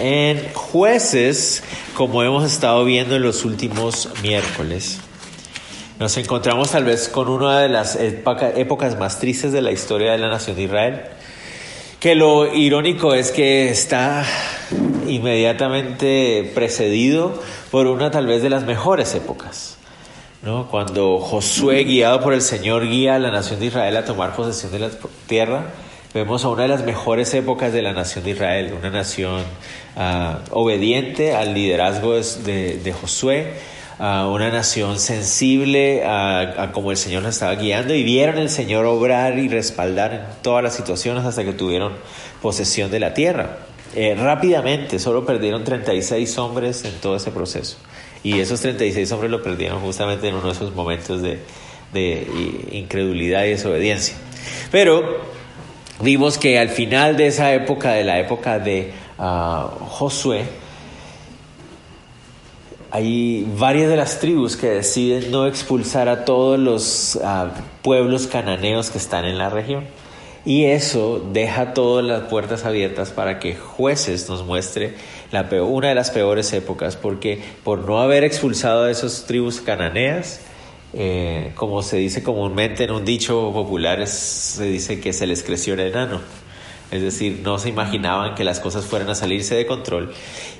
En jueces, como hemos estado viendo en los últimos miércoles, nos encontramos tal vez con una de las épocas más tristes de la historia de la nación de Israel, que lo irónico es que está inmediatamente precedido por una tal vez de las mejores épocas. ¿no? Cuando Josué, guiado por el Señor, guía a la nación de Israel a tomar posesión de la tierra, vemos a una de las mejores épocas de la nación de Israel, una nación uh, obediente al liderazgo de, Josué, uh, una nación sensible a, a cómo el Señor la estaba guiando y vieron al Señor obrar y respaldar en todas las situaciones hasta que tuvieron posesión de la tierra. Eh, rápidamente, solo perdieron 36 hombres en todo ese proceso. Y esos 36 hombres lo perdieron justamente en uno de esos momentos de, de incredulidad y desobediencia. Pero vimos que al final de esa época, de la época de uh, Josué, hay varias de las tribus que deciden no expulsar a todos los uh, pueblos cananeos que están en la región. Y eso deja todas las puertas abiertas para que jueces nos muestre la peor, una de las peores épocas, porque por no haber expulsado a esas tribus cananeas, eh, como se dice comúnmente en un dicho popular, se dice que se les creció el enano. Es decir, no se imaginaban que las cosas fueran a salirse de control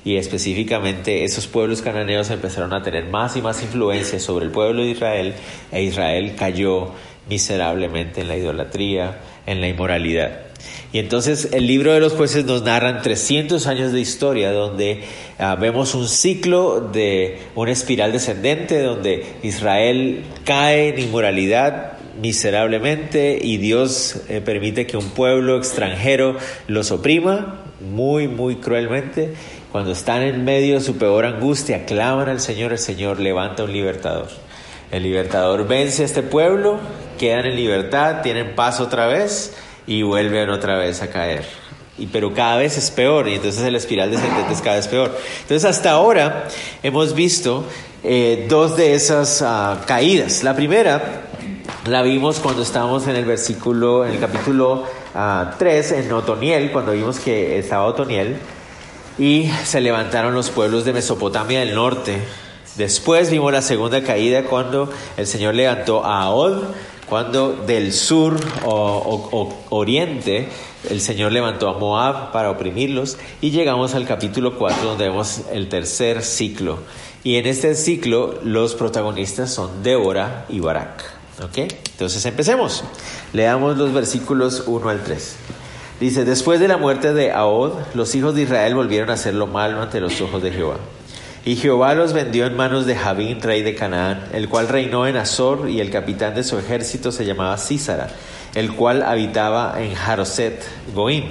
y específicamente esos pueblos cananeos empezaron a tener más y más influencia sobre el pueblo de Israel e Israel cayó miserablemente en la idolatría, en la inmoralidad. Y entonces el libro de los jueces nos narran 300 años de historia donde uh, vemos un ciclo de una espiral descendente donde Israel cae en inmoralidad miserablemente y Dios eh, permite que un pueblo extranjero los oprima muy, muy cruelmente. Cuando están en medio de su peor angustia, claman al Señor, el Señor levanta un libertador. El libertador vence a este pueblo, quedan en libertad, tienen paz otra vez y vuelven otra vez a caer. Y, pero cada vez es peor y entonces el espiral descendente es cada vez peor. Entonces hasta ahora hemos visto eh, dos de esas uh, caídas. La primera la vimos cuando estábamos en el versículo, en el capítulo uh, 3, en Otoniel, cuando vimos que estaba Otoniel y se levantaron los pueblos de Mesopotamia del norte. Después vimos la segunda caída cuando el Señor levantó a Od cuando del sur o, oriente el Señor levantó a Moab para oprimirlos y llegamos al capítulo 4 donde vemos el tercer ciclo. Y en este ciclo los protagonistas son Débora y Barak. ¿Ok? Entonces empecemos. Leamos los versículos 1 al 3. Dice, después de la muerte de Ahod, los hijos de Israel volvieron a hacer lo malo ante los ojos de Jehová. Y Jehová los vendió en manos de Javín, rey de Canaán, el cual reinó en Azor, y el capitán de su ejército se llamaba Císara, el cual habitaba en Jaroset Goim.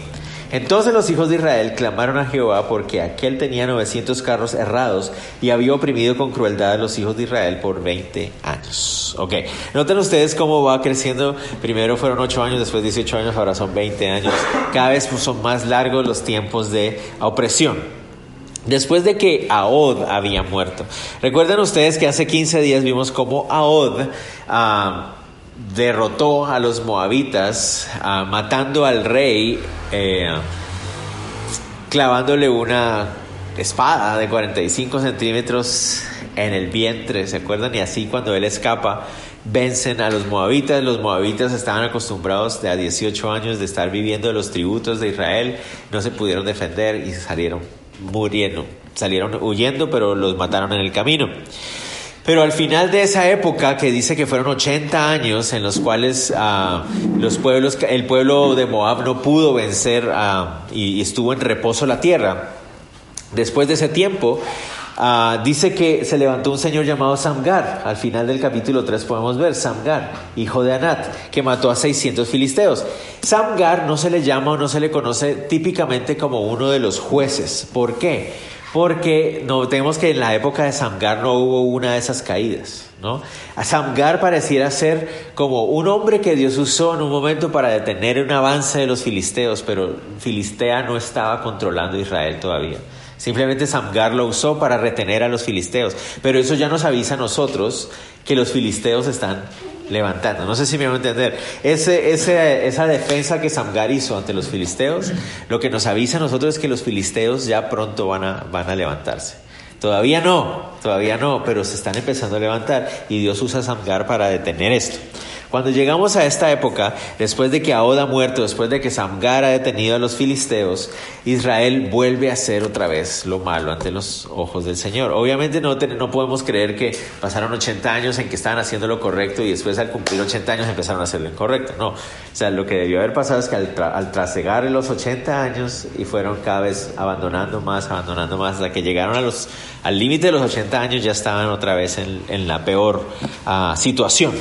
Entonces los hijos de Israel clamaron a Jehová porque aquel tenía 900 carros errados y había oprimido con crueldad a los hijos de Israel por 20 años. Ok, noten ustedes cómo va creciendo. Primero fueron 8 años, después 18 años, ahora son 20 años. Cada vez son más largos los tiempos de opresión. Después de que Ahod había muerto. Recuerden ustedes que hace 15 días vimos cómo Ahod uh, derrotó a los moabitas, uh, matando al rey, eh, clavándole una espada de 45 centímetros en el vientre. ¿Se acuerdan? Y así cuando él escapa, vencen a los moabitas. Los moabitas estaban acostumbrados de a 18 años de estar viviendo de los tributos de Israel, no se pudieron defender y salieron murieron, salieron huyendo, pero los mataron en el camino. Pero al final de esa época, que dice que fueron 80 años en los cuales uh, los pueblos, el pueblo de Moab no pudo vencer uh, y, y estuvo en reposo la tierra, después de ese tiempo, Uh, dice que se levantó un señor llamado Samgar. Al final del capítulo 3 podemos ver Samgar, hijo de Anat, que mató a 600 filisteos. Samgar no se le llama o no se le conoce típicamente como uno de los jueces. ¿Por qué? Porque notemos que en la época de Samgar no hubo una de esas caídas. ¿no? A Samgar pareciera ser como un hombre que Dios usó en un momento para detener un avance de los filisteos, pero Filistea no estaba controlando Israel todavía. Simplemente Samgar lo usó para retener a los filisteos. Pero eso ya nos avisa a nosotros que los filisteos están levantando. No sé si me van a entender. Ese, esa defensa que Samgar hizo ante los filisteos, lo que nos avisa a nosotros es que los filisteos ya pronto van a, van a levantarse. Todavía no, todavía no, pero se están empezando a levantar y Dios usa Samgar para detener esto. Cuando llegamos a esta época, después de que Ahod ha muerto, después de que Samgar ha detenido a los filisteos, Israel vuelve a hacer otra vez lo malo ante los ojos del Señor. Obviamente no, no podemos creer que pasaron 80 años en que estaban haciendo lo correcto y después al cumplir 80 años empezaron a hacer lo incorrecto. No, o sea, lo que debió haber pasado es que al, al trasegar los 80 años y fueron cada vez abandonando más, abandonando más, hasta que llegaron a los, al límite de los 80 años ya estaban otra vez en, en la peor uh, situación.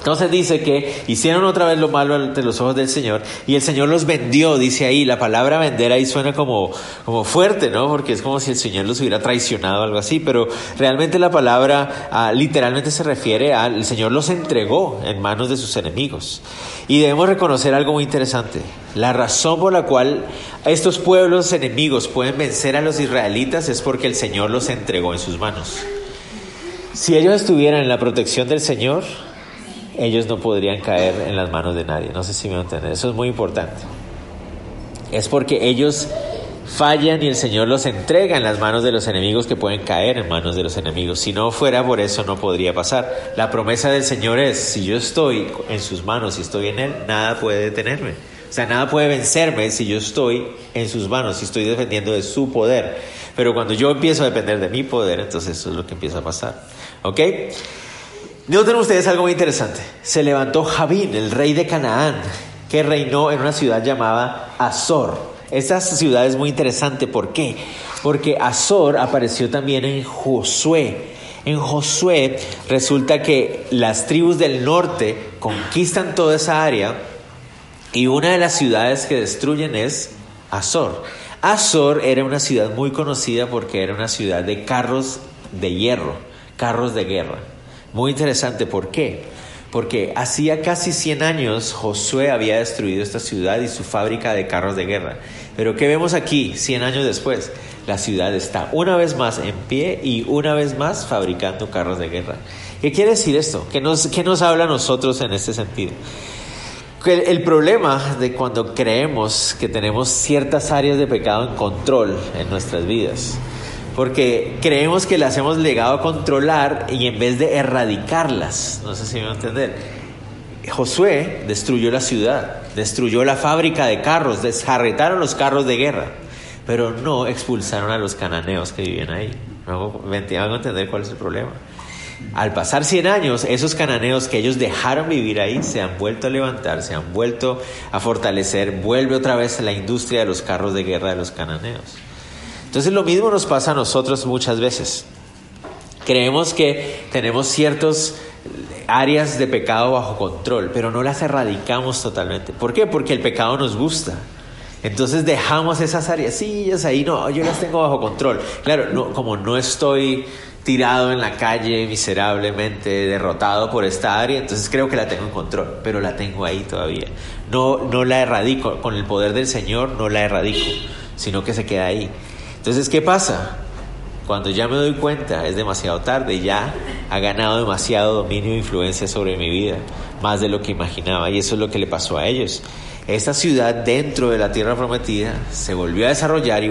Entonces dice que hicieron otra vez lo malo ante los ojos del Señor y el Señor los vendió, dice ahí. La palabra vender ahí suena como, como fuerte, ¿no? Porque es como si el Señor los hubiera traicionado o algo así, pero realmente la palabra ah, literalmente se refiere al Señor los entregó en manos de sus enemigos. Y debemos reconocer algo muy interesante. La razón por la cual estos pueblos enemigos pueden vencer a los israelitas es porque el Señor los entregó en sus manos. Si ellos estuvieran en la protección del Señor, ellos no podrían caer en las manos de nadie. No sé si me van a entender. Eso es muy importante. Es porque ellos fallan y el Señor los entrega en las manos de los enemigos que pueden caer en manos de los enemigos. Si no fuera por eso no podría pasar. La promesa del Señor es, si yo estoy en sus manos, si estoy en Él, nada puede detenerme. O sea, nada puede vencerme si yo estoy en sus manos, si estoy defendiendo de su poder. Pero cuando yo empiezo a depender de mi poder, entonces eso es lo que empieza a pasar. ¿Ok? Noten ustedes algo muy interesante. Se levantó Javín, el rey de Canaán, que reinó en una ciudad llamada Azor. Esta ciudad es muy interesante. ¿Por qué? Porque Azor apareció también en Josué. En Josué resulta que las tribus del norte conquistan toda esa área y una de las ciudades que destruyen es Azor. Azor era una ciudad muy conocida porque era una ciudad de carros de hierro, carros de guerra. Muy interesante, ¿por qué? Porque hacía casi 100 años Josué había destruido esta ciudad y su fábrica de carros de guerra. Pero ¿qué vemos aquí 100 años después? La ciudad está una vez más en pie y una vez más fabricando carros de guerra. ¿Qué quiere decir esto? ¿Qué nos, qué nos habla a nosotros en este sentido? El, el problema de cuando creemos que tenemos ciertas áreas de pecado en control en nuestras vidas porque creemos que las hemos legado a controlar y en vez de erradicarlas, no sé si me van a entender, Josué destruyó la ciudad, destruyó la fábrica de carros, desjarretaron los carros de guerra, pero no expulsaron a los cananeos que vivían ahí. Me van a entender cuál es el problema. Al pasar 100 años, esos cananeos que ellos dejaron vivir ahí se han vuelto a levantar, se han vuelto a fortalecer, vuelve otra vez la industria de los carros de guerra de los cananeos. Entonces lo mismo nos pasa a nosotros muchas veces. Creemos que tenemos ciertas áreas de pecado bajo control, pero no las erradicamos totalmente. ¿Por qué? Porque el pecado nos gusta. Entonces dejamos esas áreas, sí, ahí no, yo las tengo bajo control. Claro, no, como no estoy tirado en la calle miserablemente, derrotado por esta área, entonces creo que la tengo en control, pero la tengo ahí todavía. No, no la erradico, con el poder del Señor no la erradico, sino que se queda ahí. Entonces, ¿qué pasa? Cuando ya me doy cuenta, es demasiado tarde, ya ha ganado demasiado dominio e influencia sobre mi vida, más de lo que imaginaba, y eso es lo que le pasó a ellos. Esta ciudad dentro de la tierra prometida se volvió a desarrollar y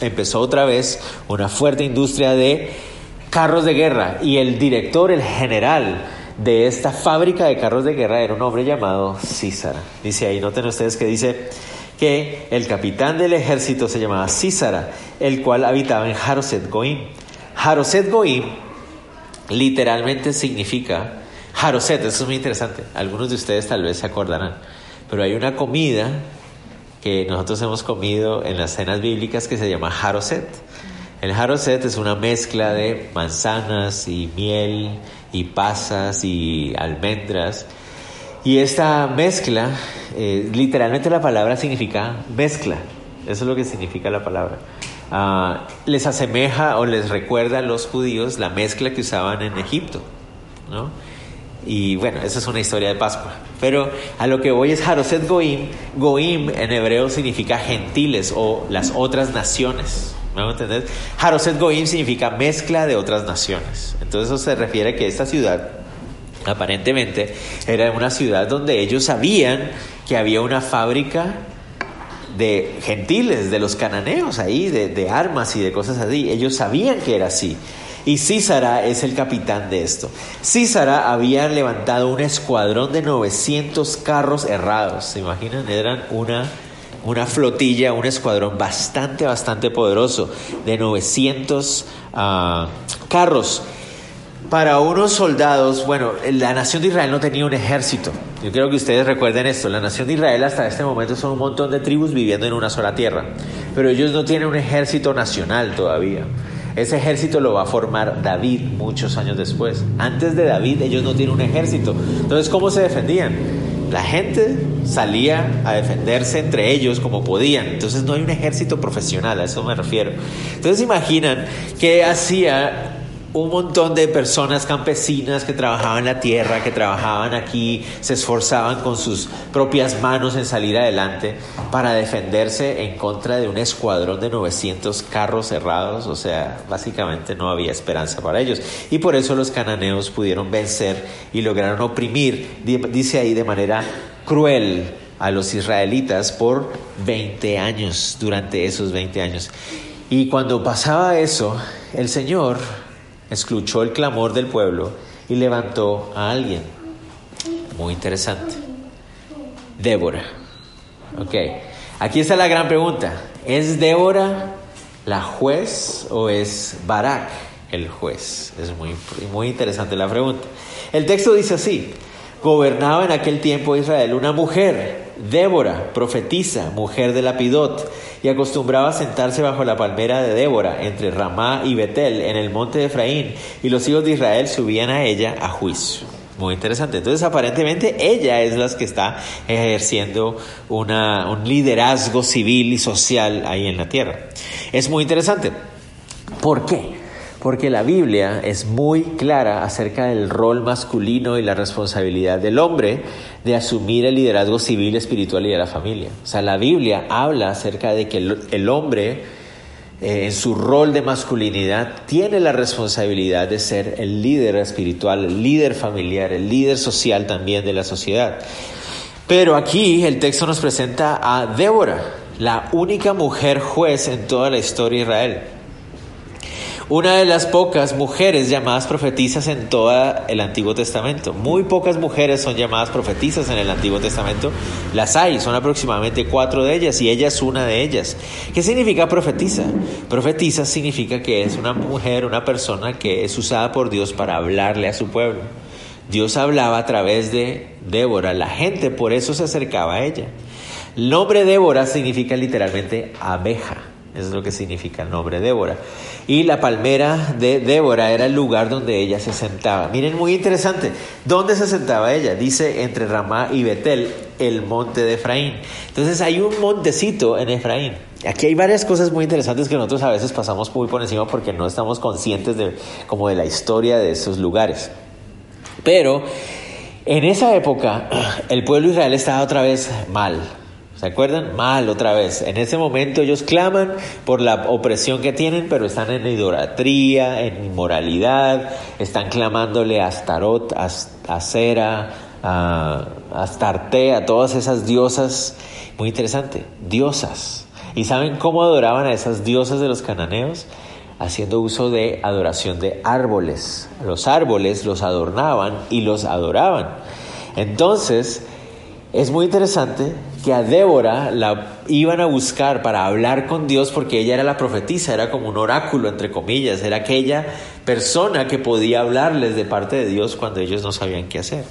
empezó otra vez una fuerte industria de carros de guerra y el director, el general de esta fábrica de carros de guerra era un hombre llamado Císara. Dice ahí, noten ustedes que dice, que el capitán del ejército se llamaba Císara, el cual habitaba en Jaroset Goim. Jaroset Goim literalmente significa Jaroset, eso es muy interesante. Algunos de ustedes tal vez se acordarán, pero hay una comida que nosotros hemos comido en las cenas bíblicas que se llama Jaroset. El Jaroset es una mezcla de manzanas y miel y pasas y almendras y esta mezcla, eh, literalmente la palabra significa mezcla. Eso es lo que significa la palabra. Ah, les asemeja o les recuerda a los judíos la mezcla que usaban en Egipto. ¿no? Y bueno, esa es una historia de Pascua. Pero a lo que voy es Haroset Goim. Goim en hebreo significa gentiles o las otras naciones. ¿Me a entender? Haroset Goim significa mezcla de otras naciones. Entonces eso se refiere a que esta ciudad aparentemente era una ciudad donde ellos sabían que había una fábrica de gentiles, de los cananeos ahí, de, armas y de cosas así. Ellos sabían que era así. Y Císara es el capitán de esto. Císara había levantado un escuadrón de 900 carros errados. ¿Se imaginan? Eran una, una flotilla, un escuadrón bastante, bastante poderoso de 900 ah, carros. Para unos soldados, bueno, la nación de Israel no tenía un ejército. Yo quiero que ustedes recuerden esto. La nación de Israel hasta este momento son un montón de tribus viviendo en una sola tierra. Pero ellos no tienen un ejército nacional todavía. Ese ejército lo va a formar David muchos años después. Antes de David ellos no tienen un ejército. Entonces, ¿cómo se defendían? La gente salía a defenderse entre ellos como podían. Entonces no hay un ejército profesional, a eso me refiero. Entonces imaginan que hacía un montón de personas campesinas que trabajaban la tierra, que trabajaban aquí, se esforzaban con sus propias manos en salir adelante para defenderse en contra de un escuadrón de 900 carros cerrados, o sea, básicamente no había esperanza para ellos. Y por eso los cananeos pudieron vencer y lograron oprimir, dice ahí de manera cruel, a los israelitas por 20 años, durante esos 20 años. Y cuando pasaba eso, el Señor escuchó el clamor del pueblo y levantó a alguien. Muy interesante. Débora. Ok. Aquí está la gran pregunta. ¿Es Débora la juez o es Barak el juez? Es muy, muy interesante la pregunta. El texto dice así. Gobernaba en aquel tiempo Israel una mujer, Débora, profetisa, mujer de Lapidot, y acostumbraba a sentarse bajo la palmera de Débora, entre Ramá y Betel, en el monte de Efraín, y los hijos de Israel subían a ella a juicio. Muy interesante. Entonces, aparentemente, ella es la que está ejerciendo una, un liderazgo civil y social ahí en la tierra. Es muy interesante. ¿Por qué? Porque la Biblia es muy clara acerca del rol masculino y la responsabilidad del hombre de asumir el liderazgo civil, espiritual y de la familia. O sea, la Biblia habla acerca de que el, hombre eh, en su rol de masculinidad tiene la responsabilidad de ser el líder espiritual, el líder familiar, el líder social también de la sociedad. Pero aquí el texto nos presenta a Débora, la única mujer juez en toda la historia de Israel una de las pocas mujeres llamadas profetizas en todo el Antiguo Testamento. Muy pocas mujeres son llamadas profetizas en el Antiguo Testamento. Las hay, son aproximadamente cuatro de ellas y ella es una de ellas. ¿Qué significa profetiza? Profetiza significa que es una mujer, una persona que es usada por Dios para hablarle a su pueblo. Dios hablaba a través de Débora, la gente por eso se acercaba a ella. El nombre Débora significa literalmente abeja. Es lo que significa el nombre Débora. Y la palmera de Débora era el lugar donde ella se sentaba. Miren, muy interesante. ¿Dónde se sentaba ella? Dice entre Ramá y Betel, el monte de Efraín. Entonces hay un montecito en Efraín. Aquí hay varias cosas muy interesantes que nosotros a veces pasamos muy por encima porque no estamos conscientes de, como de la historia de esos lugares. Pero en esa época el pueblo Israel estaba otra vez mal ¿Se acuerdan? Mal otra vez. En ese momento ellos claman por la opresión que tienen, pero están en idolatría, en inmoralidad, están clamándole a Astarot, a Cera, a Astarte, a todas esas diosas. Muy interesante, diosas. ¿Y saben cómo adoraban a esas diosas de los cananeos? Haciendo uso de adoración de árboles. Los árboles los adornaban y los adoraban. Entonces, es muy interesante que a Débora la iban a buscar para hablar con Dios porque ella era la profetisa, era como un oráculo, entre comillas, era aquella persona que podía hablarles de parte de Dios cuando ellos no sabían qué hacer.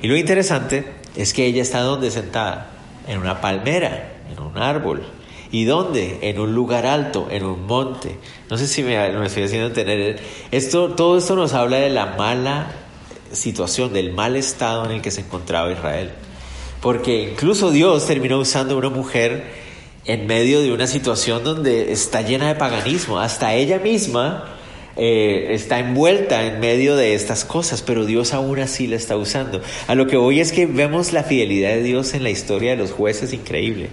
Y lo interesante es que ella está donde sentada, en una palmera, en un árbol. ¿Y dónde? En un lugar alto, en un monte. No sé si me, me estoy haciendo entender. Esto, todo esto nos habla de la mala situación, del mal estado en el que se encontraba Israel porque incluso Dios terminó usando a una mujer en medio de una situación donde está llena de paganismo. Hasta ella misma eh, está envuelta en medio de estas cosas, pero Dios aún así la está usando. A lo que voy es que vemos la fidelidad de Dios en la historia de los jueces increíble,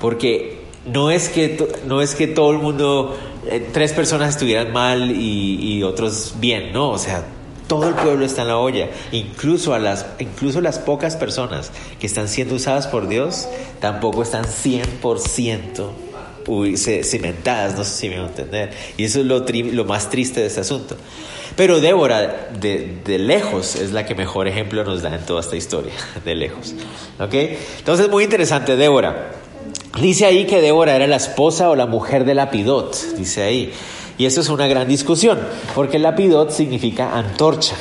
porque no es que, no es que todo el mundo, eh, tres personas estuvieran mal y, y otros bien, no, o sea, todo el pueblo está en la olla, incluso, a las, incluso las pocas personas que están siendo usadas por Dios tampoco están 100% cimentadas, no sé si me van a entender. Y eso es lo, lo más triste de este asunto. Pero Débora, de, de, lejos, es la que mejor ejemplo nos da en toda esta historia, de lejos. ¿Ok? Entonces, muy interesante, Débora. Dice ahí que Débora era la esposa o la mujer de Lapidot, dice ahí. Y eso es una gran discusión, porque Lapidot significa antorcha,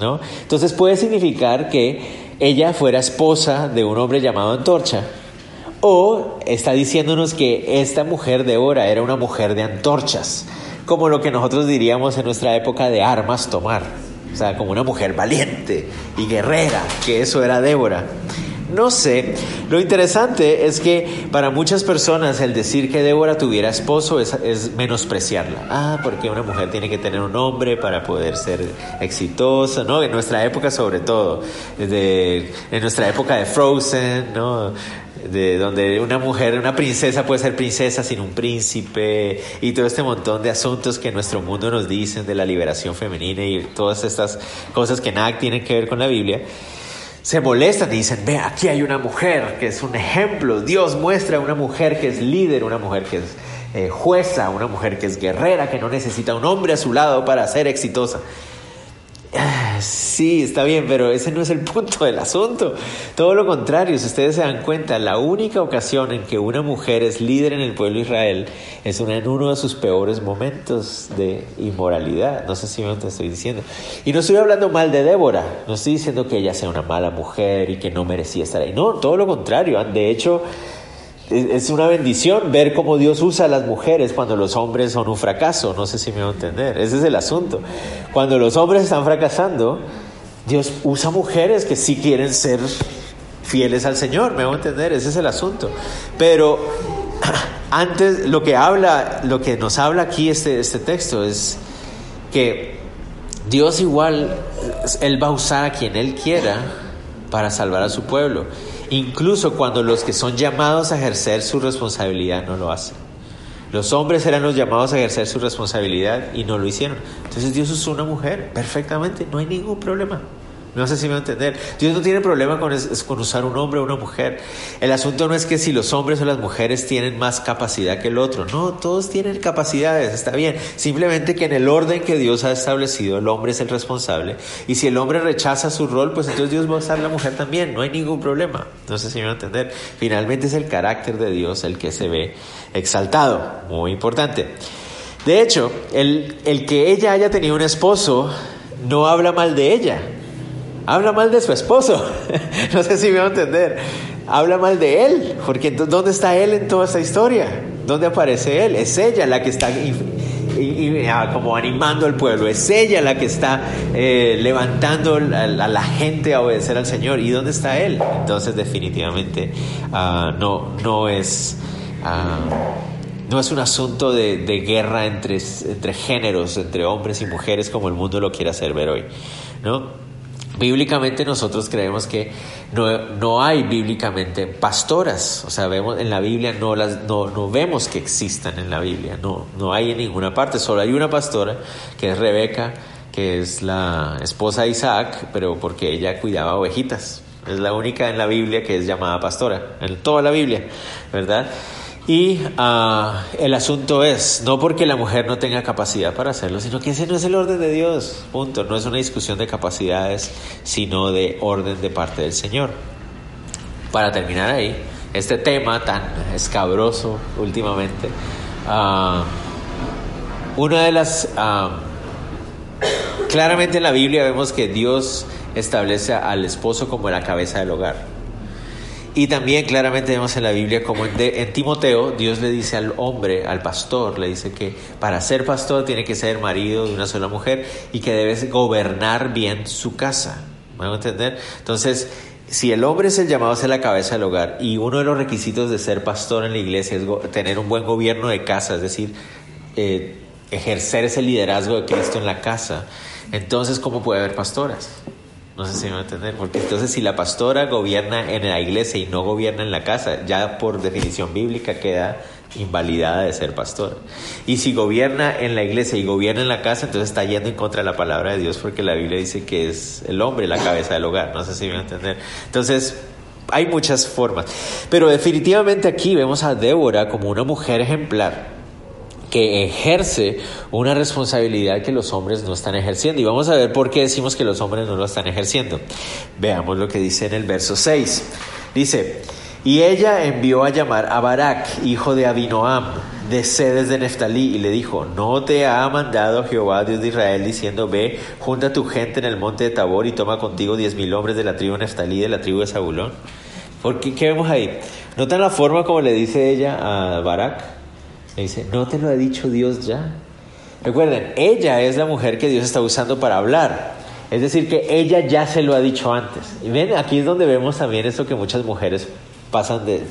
¿no? Entonces puede significar que ella fuera esposa de un hombre llamado antorcha, o está diciéndonos que esta mujer de Ora era una mujer de antorchas, como lo que nosotros diríamos en nuestra época de armas tomar. O sea, como una mujer valiente y guerrera, que eso era Débora. No sé, lo interesante es que para muchas personas el decir que Débora tuviera esposo es, menospreciarla. Ah, porque una mujer tiene que tener un hombre para poder ser exitosa, ¿no? En nuestra época sobre todo, en nuestra época de Frozen, ¿no? de donde una mujer, una princesa puede ser princesa sin un príncipe y todo este montón de asuntos que nuestro mundo nos dicen de la liberación femenina y todas estas cosas que nada tienen que ver con la Biblia, se molestan y dicen, ve, aquí hay una mujer que es un ejemplo, Dios muestra a una mujer que es líder, una mujer que es eh, jueza, una mujer que es guerrera, que no necesita un hombre a su lado para ser exitosa. Sí, está bien, pero ese no es el punto del asunto. Todo lo contrario, si ustedes se dan cuenta, la única ocasión en que una mujer es líder en el pueblo de Israel es en uno de sus peores momentos de inmoralidad. No sé si me estoy diciendo. Y no estoy hablando mal de Débora, no estoy diciendo que ella sea una mala mujer y que no merecía estar ahí. No, todo lo contrario. De hecho, es una bendición ver cómo Dios usa a las mujeres cuando los hombres son un fracaso. No sé si me va a entender. Ese es el asunto. Cuando los hombres están fracasando, Dios usa mujeres que sí quieren ser fieles al Señor. Me va a entender. Ese es el asunto. Pero antes, lo que habla, lo que nos habla aquí este, este texto es que Dios igual, Él va a usar a quien Él quiera para salvar a su pueblo incluso cuando los que son llamados a ejercer su responsabilidad no lo hacen. Los hombres eran los llamados a ejercer su responsabilidad y no lo hicieron. Entonces Dios usó una mujer perfectamente, no hay ningún problema. No sé si me va a entender. Dios no tiene problema con, con, usar un hombre o una mujer. El asunto no es que si los hombres o las mujeres tienen más capacidad que el otro. No, todos tienen capacidades, está bien. Simplemente que en el orden que Dios ha establecido, el hombre es el responsable. Y si el hombre rechaza su rol, pues entonces Dios va a usar la mujer también. No hay ningún problema. No sé si me va a entender. Finalmente es el carácter de Dios el que se ve exaltado. Muy importante. De hecho, el, el que ella haya tenido un esposo no habla mal de ella habla mal de su esposo. no sé si me va a entender. Habla mal de él, porque ¿dónde está él en toda esta historia? ¿Dónde aparece él? Es ella la que está ah, como animando al pueblo, es ella la que está eh, levantando a, la gente a obedecer al Señor. ¿Y dónde está él? Entonces definitivamente ah, no, no es... Ah, no es un asunto de, de guerra entre, entre géneros, entre hombres y mujeres como el mundo lo quiere hacer ver hoy, ¿no? Bíblicamente nosotros creemos que no, no, hay bíblicamente pastoras, o sea, vemos en la Biblia no las no, no, vemos que existan en la Biblia, no, no hay en ninguna parte, solo hay una pastora que es Rebeca, que es la esposa de Isaac, pero porque ella cuidaba ovejitas. Es la única en la Biblia que es llamada pastora, en toda la Biblia, ¿verdad? Y ah, el asunto es, no porque la mujer no tenga capacidad para hacerlo, sino que ese no es el orden de Dios, punto. No es una discusión de capacidades, sino de orden de parte del Señor. Para terminar ahí, este tema tan escabroso últimamente, uh, una de las... Ah, claramente en la Biblia vemos que Dios establece al esposo como la cabeza del hogar. Y también claramente vemos en la Biblia como en, Timoteo Dios le dice al hombre, al pastor, le dice que para ser pastor tiene que ser marido de una sola mujer y que debe gobernar bien su casa. ¿Me a entender? Entonces, si el hombre es el llamado a ser la cabeza del hogar y uno de los requisitos de ser pastor en la iglesia es tener un buen gobierno de casa, es decir, eh, ejercer ese liderazgo de Cristo en la casa, entonces ¿cómo puede haber pastoras? No sé si me va a entender, porque entonces si la pastora gobierna en la iglesia y no gobierna en la casa, ya por definición bíblica queda invalidada de ser pastor. Y si gobierna en la iglesia y gobierna en la casa, entonces está yendo en contra de la palabra de Dios porque la Biblia dice que es el hombre la cabeza del hogar. No sé si me va a entender. Entonces, hay muchas formas. Pero definitivamente aquí vemos a Débora como una mujer ejemplar que ejerce una responsabilidad que los hombres no están ejerciendo. Y vamos a ver por qué decimos que los hombres no lo están ejerciendo. Veamos lo que dice en el verso 6. Dice, y ella envió a llamar a Barak, hijo de Abinoam, de sedes de Neftalí, y le dijo, ¿no te ha mandado Jehová, Dios de Israel, diciendo, ve, junta tu gente en el monte de Tabor y toma contigo diez mil hombres de la tribu de Neftalí, de la tribu de Zabulón? Porque, ¿Qué vemos ahí? ¿Notan la forma como le dice ella a Barak? Dice, ¿no te lo ha dicho Dios ya? Recuerden, ella es la mujer que Dios está usando para hablar. Es decir, que ella ya se lo ha dicho antes. Y ven, aquí es donde vemos también eso que muchas mujeres pasan de,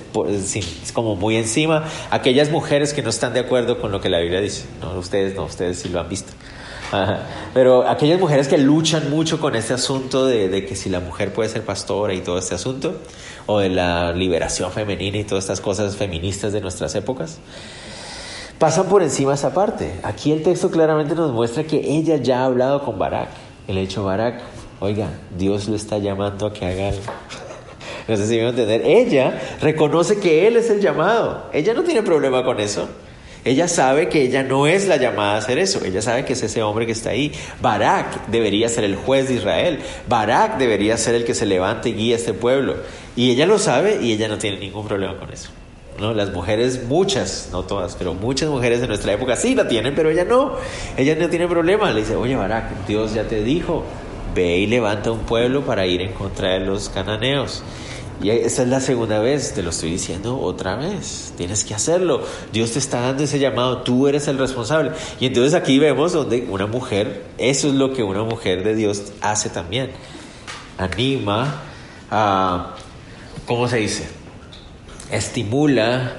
como muy encima. Aquellas mujeres que no están de acuerdo con lo que la Biblia dice. No, ustedes no, ustedes sí lo han visto. Pero aquellas mujeres que luchan mucho con este asunto de, de, que si la mujer puede ser pastora y todo este asunto, o de la liberación femenina y todas estas cosas feministas de nuestras épocas, pasan por encima esa parte. Aquí el texto claramente nos muestra que ella ya ha hablado con Barak. El hecho Barak, oiga, Dios lo está llamando a que haga algo. No sé si me a entender. Ella reconoce que Él es el llamado. Ella no tiene problema con eso. Ella sabe que ella no es la llamada a hacer eso. Ella sabe que es ese hombre que está ahí. Barak debería ser el juez de Israel. Barak debería ser el que se levante y guía a este pueblo. Y ella lo sabe y ella no tiene ningún problema con eso. ¿No? Las mujeres, muchas, no todas, pero muchas mujeres de nuestra época sí la tienen, pero ella no. Ella no tiene problema. Le dice, oye Barak, Dios ya te dijo, ve y levanta un pueblo para ir en contra de los cananeos. Y esa es la segunda vez, te lo estoy diciendo otra vez. Tienes que hacerlo. Dios te está dando ese llamado, tú eres el responsable. Y entonces aquí vemos donde una mujer, eso es lo que una mujer de Dios hace también. Anima, a, ¿cómo se dice? Estimula,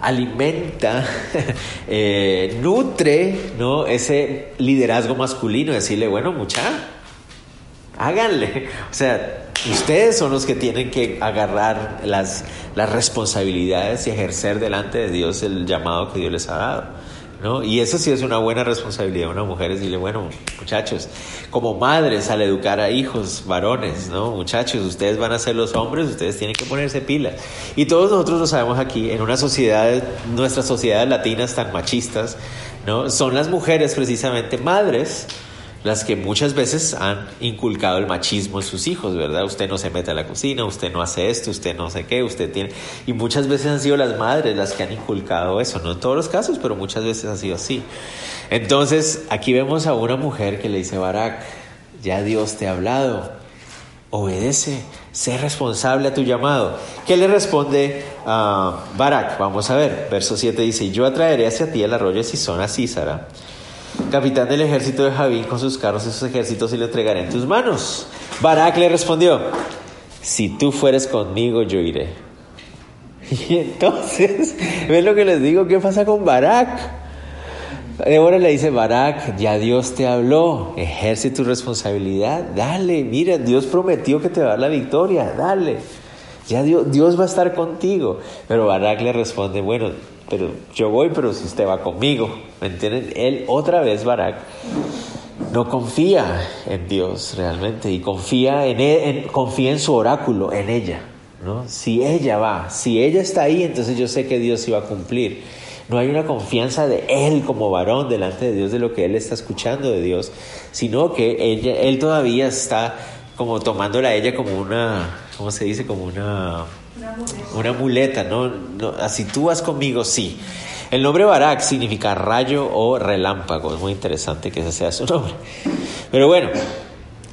alimenta, eh, nutre, ¿no? Ese liderazgo masculino, decirle, bueno, mucha, háganle. O sea, Ustedes son los que tienen que agarrar las, las responsabilidades y ejercer delante de Dios el llamado que Dios les ha dado. ¿No? Y eso sí es una buena responsabilidad de una mujer, decirle, bueno, muchachos, como madres al educar a hijos, varones, ¿no? Muchachos, ustedes van a ser los hombres, ustedes tienen que ponerse pilas. Y todos nosotros lo sabemos aquí, en una sociedad, nuestras sociedades latinas tan machistas, ¿no? Son las mujeres precisamente madres las que muchas veces han inculcado el machismo en sus hijos, ¿verdad? Usted no se mete a la cocina, usted no hace esto, usted no sé qué, usted tiene... Y muchas veces han sido las madres las que han inculcado eso, no en todos los casos, pero muchas veces ha sido así. Entonces, aquí vemos a una mujer que le dice, Barak, ya Dios te ha hablado, obedece, sé responsable a tu llamado. ¿Qué le responde a Barak? Vamos a ver, verso 7 dice, yo atraeré hacia ti el arroyo de Sison a Císara capitán del ejército de Javín con sus carros y sus ejércitos y lo entregaré en tus manos. Barak le respondió, si tú fueres conmigo, yo iré. Y entonces, ¿ven lo que les digo? ¿Qué pasa con Barak? Débora le dice, Barak, ya Dios te habló, ejerce tu responsabilidad, dale, mira, Dios prometió que te va a dar la victoria, dale. Ya Dios, Dios va a estar contigo. Pero Barak le responde, bueno, pero yo voy, pero si usted va conmigo, ¿me entienden? Él otra vez, Barak, no confía en Dios realmente y confía en, él, confía en su oráculo, en ella, ¿no? Si ella va, si ella está ahí, entonces yo sé que Dios iba a cumplir. No hay una confianza de él como varón delante de Dios de lo que él está escuchando de Dios, sino que ella, él todavía está como tomándola a ella como una, ¿cómo se dice? Como una una muleta, ¿no? Así tú vas conmigo, sí. El nombre Barak significa rayo o relámpago. Es muy interesante que ese sea su nombre. Pero bueno,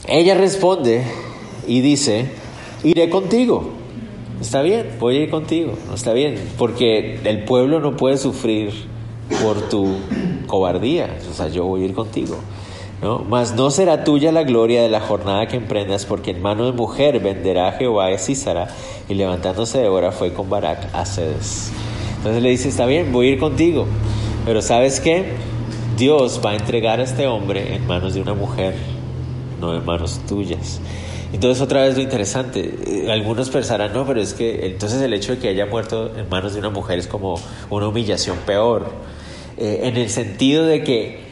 ella responde y dice, iré contigo. Está bien, voy a ir contigo. No está bien, porque el pueblo no puede sufrir por tu cobardía. O sea, yo voy a ir contigo. Mas no será tuya la gloria de la jornada que emprendas, porque en mano de mujer venderá Jehová a Císara. Y levantándose de hora fue con Barak a Cedes. Entonces le dice, está bien, voy a ir contigo. Pero ¿sabes qué? Dios va a entregar a este hombre en manos de una mujer, no en manos tuyas. Entonces otra vez lo interesante, eh, algunos pensarán, no, pero es que entonces el hecho de que haya muerto en manos de una mujer es como una humillación peor, eh, en el sentido de que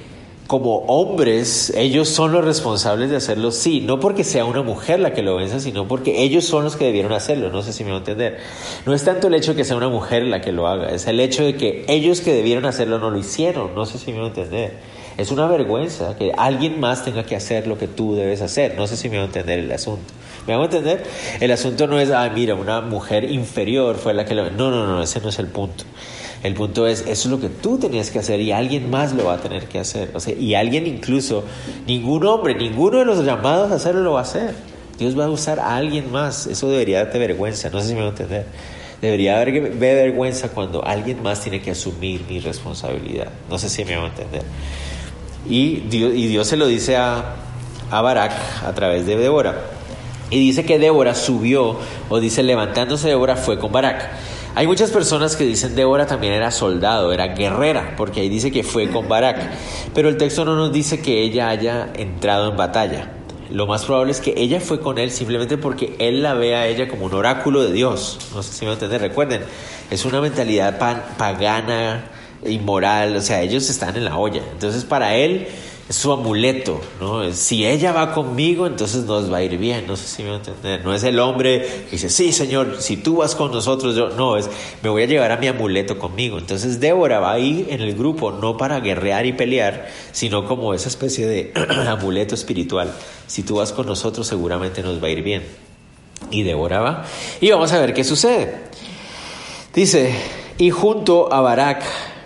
como hombres, ellos son los responsables de hacerlo, sí, no porque sea una mujer la que lo venza, sino porque ellos son los que debieron hacerlo, no sé si me va a entender. No es tanto el hecho de que sea una mujer la que lo haga, es el hecho de que ellos que debieron hacerlo no lo hicieron, no sé si me va a entender. Es una vergüenza que alguien más tenga que hacer lo que tú debes hacer, no sé si me va a entender el asunto. ¿Me hago entender? El asunto no es, ah, mira, una mujer inferior fue la que lo... No, no, no, ese no es el punto. El punto es, eso es lo que tú tenías que hacer y alguien más lo va a tener que hacer. O sea, y alguien incluso, ningún hombre, ninguno de los llamados a hacerlo lo va a hacer. Dios va a usar a alguien más. Eso debería darte vergüenza. No sé si me va a entender. Debería haber vergüenza cuando alguien más tiene que asumir mi responsabilidad. No sé si me va a entender. Y Dios, y Dios se lo dice a, a Barak a través de Débora. Y dice que Débora subió, o dice levantándose Débora fue con Barak. Hay muchas personas que dicen Débora también era soldado, era guerrera, porque ahí dice que fue con Barak, pero el texto no nos dice que ella haya entrado en batalla. Lo más probable es que ella fue con él simplemente porque él la ve a ella como un oráculo de Dios. No sé si me entienden. Recuerden, es una mentalidad pagana, inmoral, o sea, ellos están en la olla. Entonces, para él, su amuleto, ¿no? Si ella va conmigo, entonces nos va a ir bien, no sé si me va a entender. No es el hombre que dice, sí, Señor, si tú vas con nosotros, yo, no, es, me voy a llevar a mi amuleto conmigo. Entonces Débora va ahí en el grupo, no para guerrear y pelear, sino como esa especie de amuleto espiritual. Si tú vas con nosotros, seguramente nos va a ir bien. Y Débora va. Y vamos a ver qué sucede. Dice, y junto a Barak,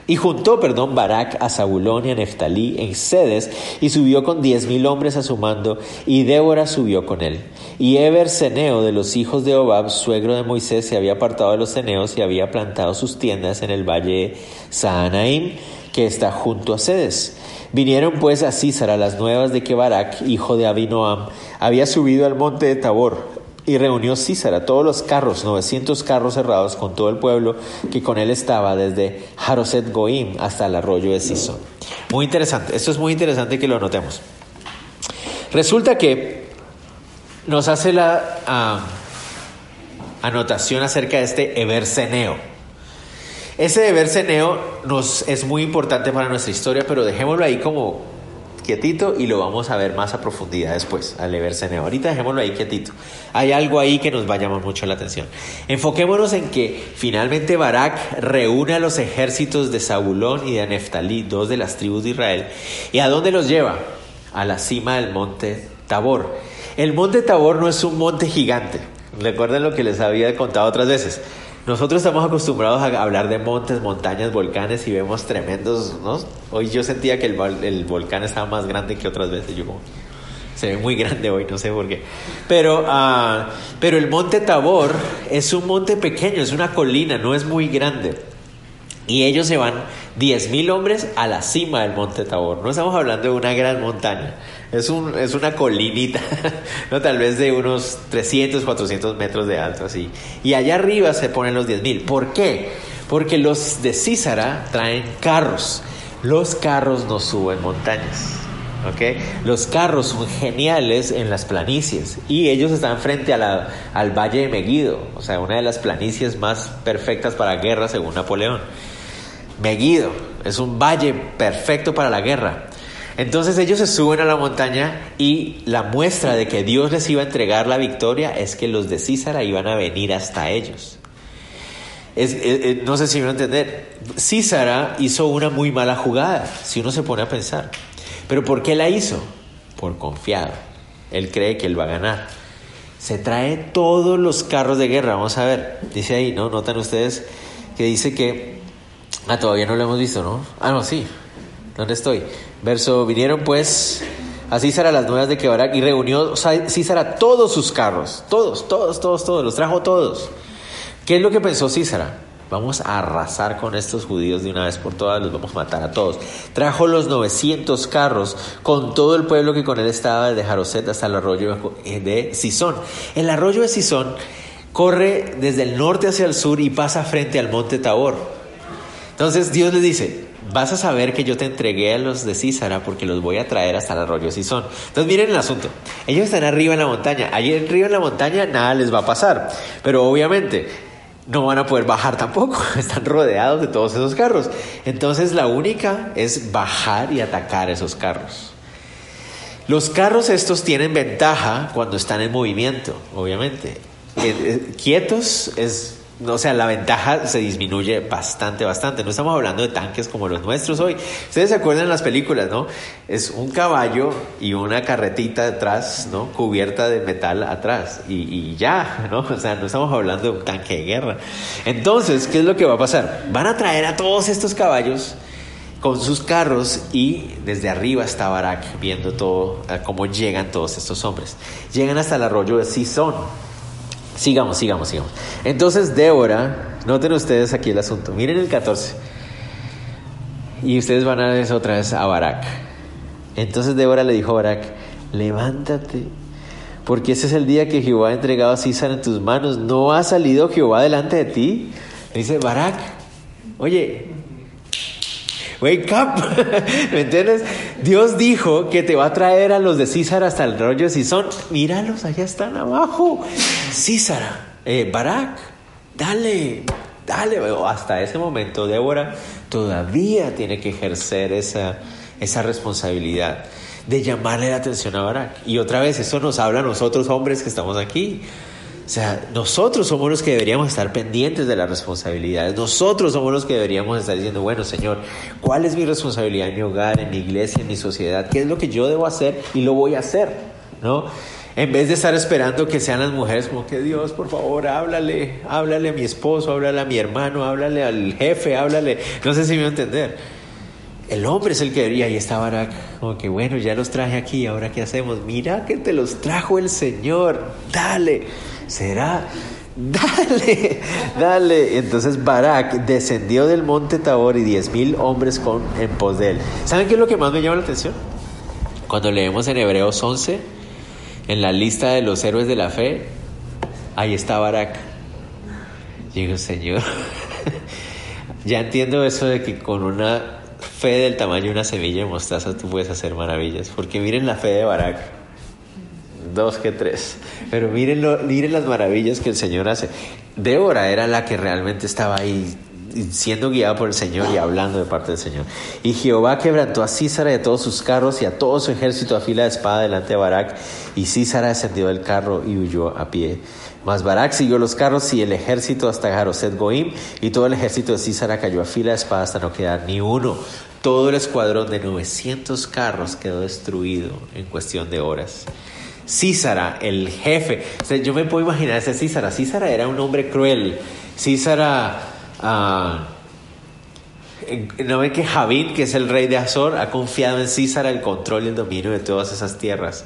y juntó, perdón, Barak a Zabulón y a Neftalí en Sedes, y subió con diez mil hombres a su mando, y Débora subió con él. Y Eber Ceneo de los hijos de Obab, suegro de Moisés, se había apartado de los ceneos y había plantado sus tiendas en el valle Saanaim, que está junto a Sedes. Vinieron pues a Císara las nuevas de que Barak, hijo de Abinoam, había subido al monte de Tabor, y reunió Císara todos los carros, 900 carros cerrados con todo el pueblo que con él estaba desde Haroset Goim hasta el arroyo de Sison. Muy interesante, esto es muy interesante que lo notemos. Resulta que nos hace la ah, anotación acerca de este Eberceneo. Ese Eberceneo nos es muy importante para nuestra historia, pero dejémoslo ahí como quietito y lo vamos a ver más a profundidad después, al Eberceneo. Ahorita dejémoslo ahí quietito. Hay algo ahí que nos va a llamar mucho la atención. Enfoquémonos en que finalmente Barak reúne a los ejércitos de Zabulón y de Neftalí, dos de las tribus de Israel. ¿Y a dónde los lleva? A la cima del monte Tabor. El monte Tabor no es un monte gigante. Recuerden lo que les había contado otras veces. Nosotros estamos acostumbrados a hablar de montes, montañas, volcanes y vemos tremendos, ¿no? Hoy yo sentía que el, volcán estaba más grande que otras veces. Yo como, se ve muy grande hoy, no sé por qué. Pero, uh, pero el monte Tabor es un monte pequeño, es una colina, no es muy grande. Y ellos se van 10.000 hombres a la cima del monte Tabor. No estamos hablando de una gran montaña. Es, un, es una colinita, ¿no? tal vez de unos 300, 400 metros de alto, así. Y allá arriba se ponen los 10.000. ¿Por qué? Porque los de Císara traen carros. Los carros no suben montañas. ¿okay? Los carros son geniales en las planicies y ellos están frente a la, al Valle de Megiddo, o sea, una de las planicies más perfectas para guerra según Napoleón. Megiddo es un valle perfecto para la guerra. Entonces ellos se suben a la montaña y la muestra de que Dios les iba a entregar la victoria es que los de Císara iban a venir hasta ellos. Eh, eh, no sé si van a entender. Císara hizo una muy mala jugada, si uno se pone a pensar. Pero ¿por qué la hizo? Por confiado. Él cree que él va a ganar. Se trae todos los carros de guerra. Vamos a ver. Dice ahí, ¿no? Notan ustedes que dice que... Ah, todavía no lo hemos visto, ¿no? Ah, no, sí. ¿Dónde estoy? Verso, vinieron pues a Císara las nuevas de Quebarak y reunió Císara todos sus carros, todos, todos, todos, todos, los trajo todos. ¿Qué es lo que pensó Císara? Vamos a arrasar con estos judíos de una vez por todas, los vamos a matar a todos. Trajo los 900 carros con todo el pueblo que con él estaba desde Jaroset hasta el arroyo de Sison. El arroyo de Sison corre desde el norte hacia el sur y pasa frente al monte Tabor. Entonces Dios les dice, vas a saber que yo te entregué a los de Císara porque los voy a traer hasta el arroyo Sison. Entonces miren el asunto. Ellos están arriba en la montaña. Allí arriba en la montaña nada les va a pasar. Pero obviamente no van a poder bajar tampoco. Están rodeados de todos esos carros. Entonces la única es bajar y atacar esos carros. Los carros estos tienen ventaja cuando están en movimiento, obviamente. Eh, eh, quietos es o sea, la ventaja se disminuye bastante, bastante. No estamos hablando de tanques como los nuestros hoy. Ustedes se acuerdan de las películas, ¿no? Es un caballo y una carretita detrás, ¿no? Cubierta de metal atrás. Y, y, ya, ¿no? O sea, no estamos hablando de un tanque de guerra. Entonces, ¿qué es lo que va a pasar? Van a traer a todos estos caballos con sus carros y desde arriba está Barak viendo todo, cómo llegan todos estos hombres. Llegan hasta el arroyo de Sison Sigamos, sigamos, sigamos. Entonces Débora, noten ustedes aquí el asunto. Miren el 14. Y ustedes van a ver otra vez a Barak. Entonces Débora le dijo a Barak, levántate, porque ese es el día que Jehová ha entregado a César en tus manos. ¿No ha salido Jehová delante de ti? dice Barak, oye, Wake up. ¿Me entiendes? Dios dijo que te va a traer a los de Císara hasta el rollo de son Míralos, allá están abajo. Císara, eh, Barak, dale, dale. Hasta ese momento, Débora todavía tiene que ejercer esa, esa responsabilidad de llamarle la atención a Barak. Y otra vez, eso nos habla a nosotros hombres que estamos aquí. O sea, nosotros somos los que deberíamos estar pendientes de las responsabilidades. Nosotros somos los que deberíamos estar diciendo, bueno, Señor, ¿cuál es mi responsabilidad en mi hogar, en mi iglesia, en mi sociedad? ¿Qué es lo que yo debo hacer y lo voy a hacer? ¿No? En vez de estar esperando que sean las mujeres como que Dios, por favor, háblale, háblale a mi esposo, háblale a mi hermano, háblale al jefe, háblale. No sé si me voy a entender. El hombre es el que debería, y estaba ahora como que bueno, ya los traje aquí, ahora qué hacemos. Mira que te los trajo el Señor, dale. ¿Será? Dale, dale. Entonces Barak descendió del monte Tabor y diez mil hombres con, en pos de él. ¿Saben qué es lo que más me llama la atención? Cuando leemos en Hebreos 11, en la lista de los héroes de la fe, ahí está Barak. Digo, Señor, ya entiendo eso de que con una fe del tamaño de una semilla de mostaza tú puedes hacer maravillas. Porque miren la fe de Barak dos que tres. Pero miren, miren las maravillas que el Señor hace. Débora era la que realmente estaba ahí siendo guiada por el Señor y hablando de parte del Señor. Y Jehová quebrantó a Císara y a todos sus carros y a todo su ejército a fila de espada delante de Barak. Y Císara descendió del carro y huyó a pie. Mas Barak siguió los carros y el ejército hasta Jaroset Goim, y todo el ejército de Císara cayó a fila de espada hasta no quedar ni uno. Todo el escuadrón de 900 carros quedó destruido en cuestión de horas. Císara, el jefe. yo me puedo imaginar ese Císara. Císara era un hombre cruel. Císara... Ah, no ve que Javín, que es el rey de Azor, ha confiado en Císara el control y el dominio de todas esas tierras.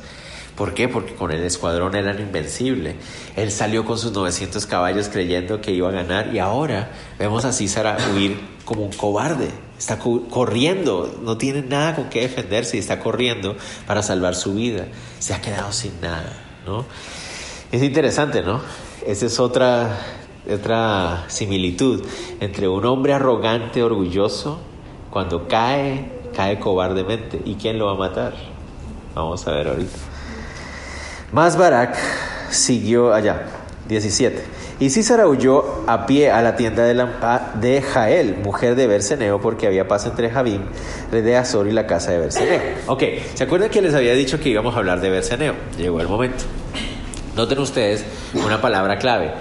¿Por qué? Porque con el escuadrón eran invencible. Él salió con sus 900 caballos creyendo que iba a ganar y ahora vemos a Císara huir como un cobarde. Está corriendo, no tiene nada con qué defenderse y está corriendo para salvar su vida. Se ha quedado sin nada, ¿no? Es interesante, ¿no? Esa es otra, otra similitud entre un hombre arrogante, orgulloso, cuando cae, cae cobardemente. ¿Y quién lo va a matar? Vamos a ver ahorita. Más Barak siguió allá, 17. Y Císara huyó a pie a la tienda de, la, de Jael, mujer de Berseneo, porque había paz entre Javín, rey de Azor, y la casa de Berseneo. Ok, ¿se acuerdan que les había dicho que íbamos a hablar de Berseneo? Llegó el momento. Noten ustedes una palabra clave.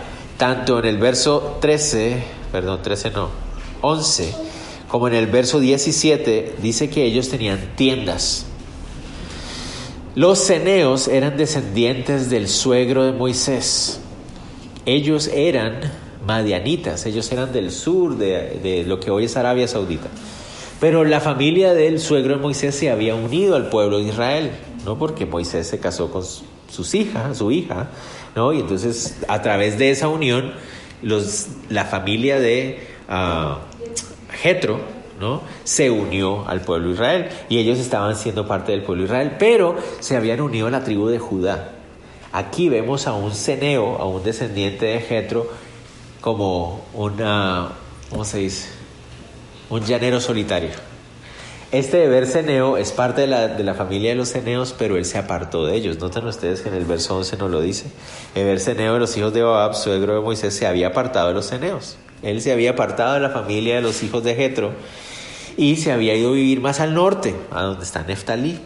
Tanto en el verso 13, perdón, 13 no, 11, como en el verso 17, dice que ellos tenían tiendas. Los ceneos eran descendientes del suegro de Moisés ellos eran madianitas, ellos eran del sur de, lo que hoy es Arabia Saudita. Pero la familia del suegro de Moisés se había unido al pueblo de Israel, ¿no? Porque Moisés se casó con sus hijas, su hija, ¿no? Y entonces a través de esa unión, los, la familia de uh, Jetro, ¿no? Se unió al pueblo de Israel y ellos estaban siendo parte del pueblo de Israel, pero se habían unido a la tribu de Judá. Aquí vemos a un ceneo, a un descendiente de Jetro, como una, ¿cómo se dice? Un llanero solitario, Este Eber Ceneo es parte de la, de la familia de los Ceneos, pero él se apartó de ellos. Notan ustedes que en el verso 11 nos lo dice. Eber Ceneo de los hijos de Baab, suegro de Moisés, se había apartado de los Ceneos. Él se había apartado de la familia de los hijos de Jetro y se había ido a vivir más al norte, a donde está Neftalí.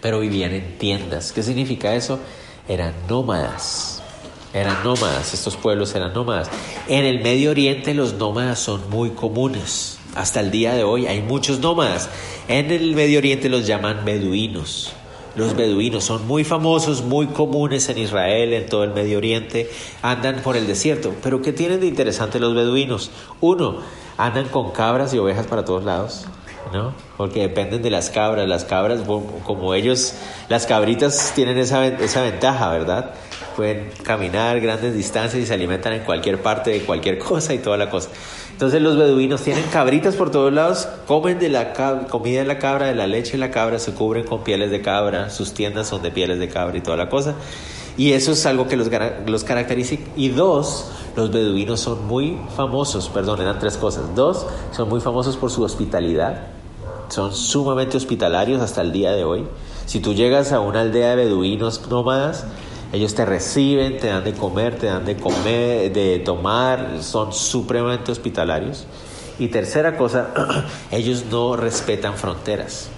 Pero vivían en tiendas. ¿Qué significa eso? Eran nómadas. Eran nómadas, estos pueblos eran nómadas. En el Medio Oriente los nómadas son muy comunes. Hasta el día de hoy hay muchos nómadas. En el Medio Oriente los llaman beduinos. Los beduinos son muy famosos, muy comunes en Israel, en todo el Medio Oriente. Andan por el desierto. Pero ¿qué tienen de interesante los beduinos? Uno, andan con cabras y ovejas para todos lados. ¿no? Porque dependen de las cabras. Las cabras, como ellos, las cabritas tienen esa, esa ventaja, ¿verdad? Pueden caminar grandes distancias y se alimentan en cualquier parte de cualquier cosa y toda la cosa. Entonces los beduinos tienen cabritas por todos lados, comen de la comida de la cabra, de la leche de la cabra, se cubren con pieles de cabra, sus tiendas son de pieles de cabra y toda la cosa. Y eso es algo que los, los caracteriza. Y dos, los beduinos son muy famosos, perdón, eran tres cosas. Dos, son muy famosos por su hospitalidad, son sumamente hospitalarios hasta el día de hoy. Si tú llegas a una aldea de beduinos nómadas, ellos te reciben, te dan de comer, te dan de comer, de tomar, son supremamente hospitalarios. Y tercera cosa, ellos no respetan fronteras.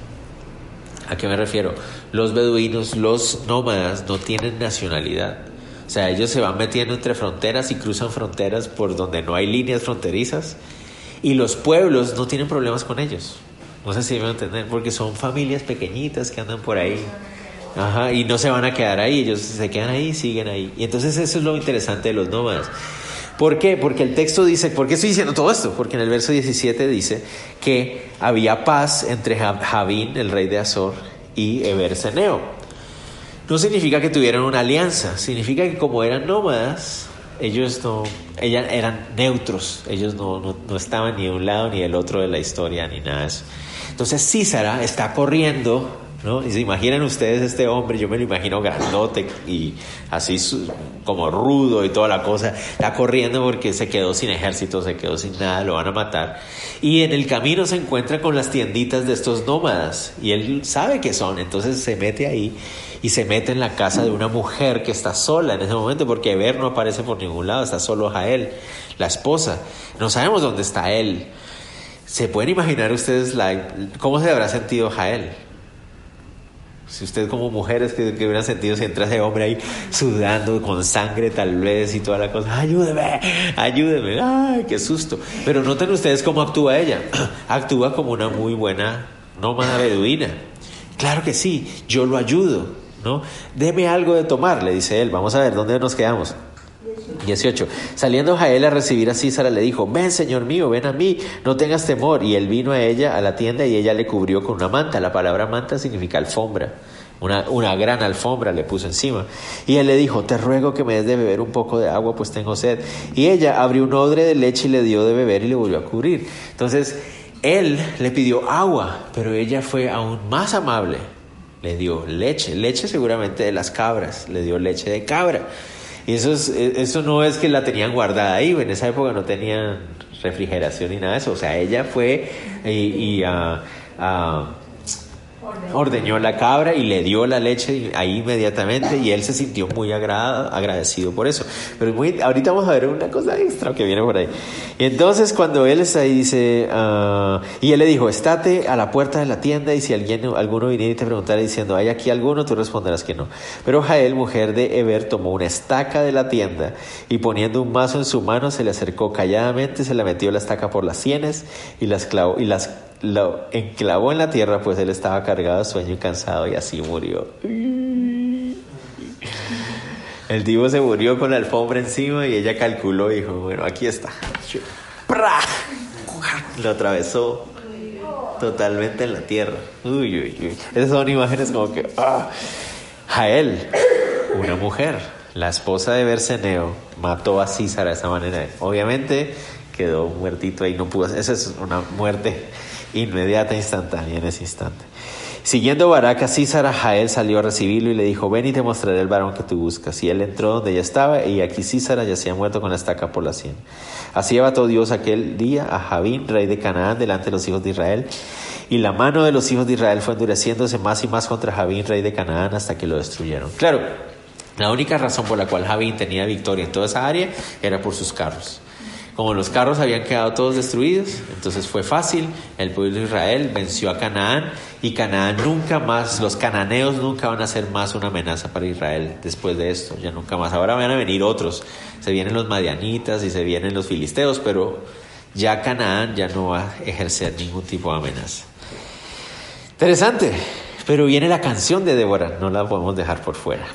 ¿A qué me refiero? Los beduinos, los nómadas, no tienen nacionalidad. O sea, ellos se van metiendo entre fronteras y cruzan fronteras por donde no hay líneas fronterizas. Y los pueblos no tienen problemas con ellos. No sé si me van a entender, porque son familias pequeñitas que andan por ahí. Ajá, y no se van a quedar ahí, ellos se quedan ahí, siguen ahí. Y entonces eso es lo interesante de los nómadas. ¿Por qué? Porque el texto dice, ¿por qué estoy diciendo todo esto? Porque en el verso 17 dice que había paz entre Javín, el rey de Azor, y Eberseneo. No significa que tuvieran una alianza, significa que como eran nómadas, ellos no, ellas eran neutros, ellos no, no, estaban ni de un lado ni del otro de la historia, ni nada de eso. Entonces Císara está corriendo ¿no? Y se imaginan ustedes este hombre, yo me lo imagino grandote y así como rudo y toda la cosa, está corriendo porque se quedó sin ejército, se quedó sin nada, lo van a matar. Y en el camino se encuentra con las tienditas de estos nómadas y él sabe que son, entonces se mete ahí y se mete en la casa de una mujer que está sola en ese momento porque Eber no aparece por ningún lado, está solo Jael, la esposa. No sabemos dónde está él. ¿Se pueden imaginar ustedes cómo se habrá sentido Jael? Si usted como mujeres que, que hubieran sentido si entra ese hombre ahí sudando con sangre tal vez y toda la cosa, ayúdeme, ayúdeme, ay, qué susto. Pero noten ustedes cómo actúa ella. actúa como una muy buena nómada beduina. Claro que sí, yo lo ayudo, ¿no? Deme algo de tomar, le dice él. Vamos a ver dónde nos quedamos. 18. Saliendo Jael a recibir a Císara, le dijo, ven, señor mío, ven a mí, no tengas temor. Y él vino a ella, a la tienda, y ella le cubrió con una manta. La palabra manta significa alfombra. Una, una, gran alfombra le puso encima. Y él le dijo, te ruego que me des de beber un poco de agua, pues tengo sed. Y ella abrió un odre de leche y le dio de beber y le volvió a cubrir. Entonces, él le pidió agua, pero ella fue aún más amable. Le dio leche, leche seguramente de las cabras, le dio leche de cabra. Y eso, es, eso no es que la tenían guardada ahí, en esa época no tenían refrigeración ni nada de eso. O sea, ella fue y, y uh, uh, ordeñó la cabra y le dio la leche ahí inmediatamente y él se sintió muy agradecido por eso. Pero ahorita vamos a ver una cosa extra que viene por ahí. Y entonces cuando él está ahí dice, uh, y él le dijo, estate a la puerta de la tienda y si alguien, alguno viniera y te preguntara diciendo, ¿hay aquí alguno? Tú responderás que no. Pero Jael, mujer de Eber, tomó una estaca de la tienda y poniendo un mazo en su mano se le acercó calladamente, se le metió la estaca por las sienes y las clavó y las lo enclavó en la tierra, pues él estaba cargado de sueño y cansado y así murió. El tipo se murió con la alfombra encima y ella calculó y dijo, bueno, aquí está. Lo atravesó totalmente en la tierra. Uy, uy, uy. Esas son imágenes como que... Ah. Jael, una mujer, la esposa de Berseneo, mató a César de esa manera. Obviamente quedó muertito ahí, no pudo... Esa es una muerte inmediata, instantánea en ese instante. Siguiendo Baraka, Císara, Jael salió a recibirlo y le dijo, ven y te mostraré el varón que tú buscas. Y él entró donde ella estaba y aquí Císara ha muerto con la estaca por la sien. Así abató Dios aquel día a Javín, rey de Canaán, delante de los hijos de Israel. y la mano de los hijos de Israel fue endureciéndose más y más contra Javín, rey de Canaán, hasta que lo destruyeron. Claro, la única razón por la cual Javín tenía victoria en toda esa área era por sus carros. Como los carros habían quedado todos destruidos, entonces fue fácil, el pueblo de Israel venció a Canaán y Canaán nunca más, los cananeos nunca van a ser más una amenaza para Israel después de esto, ya nunca más. Ahora van a venir otros, se vienen los madianitas y se vienen los filisteos, pero ya Canaán ya no va a ejercer ningún tipo de amenaza. Interesante, pero viene la canción de Débora, no la podemos dejar por fuera.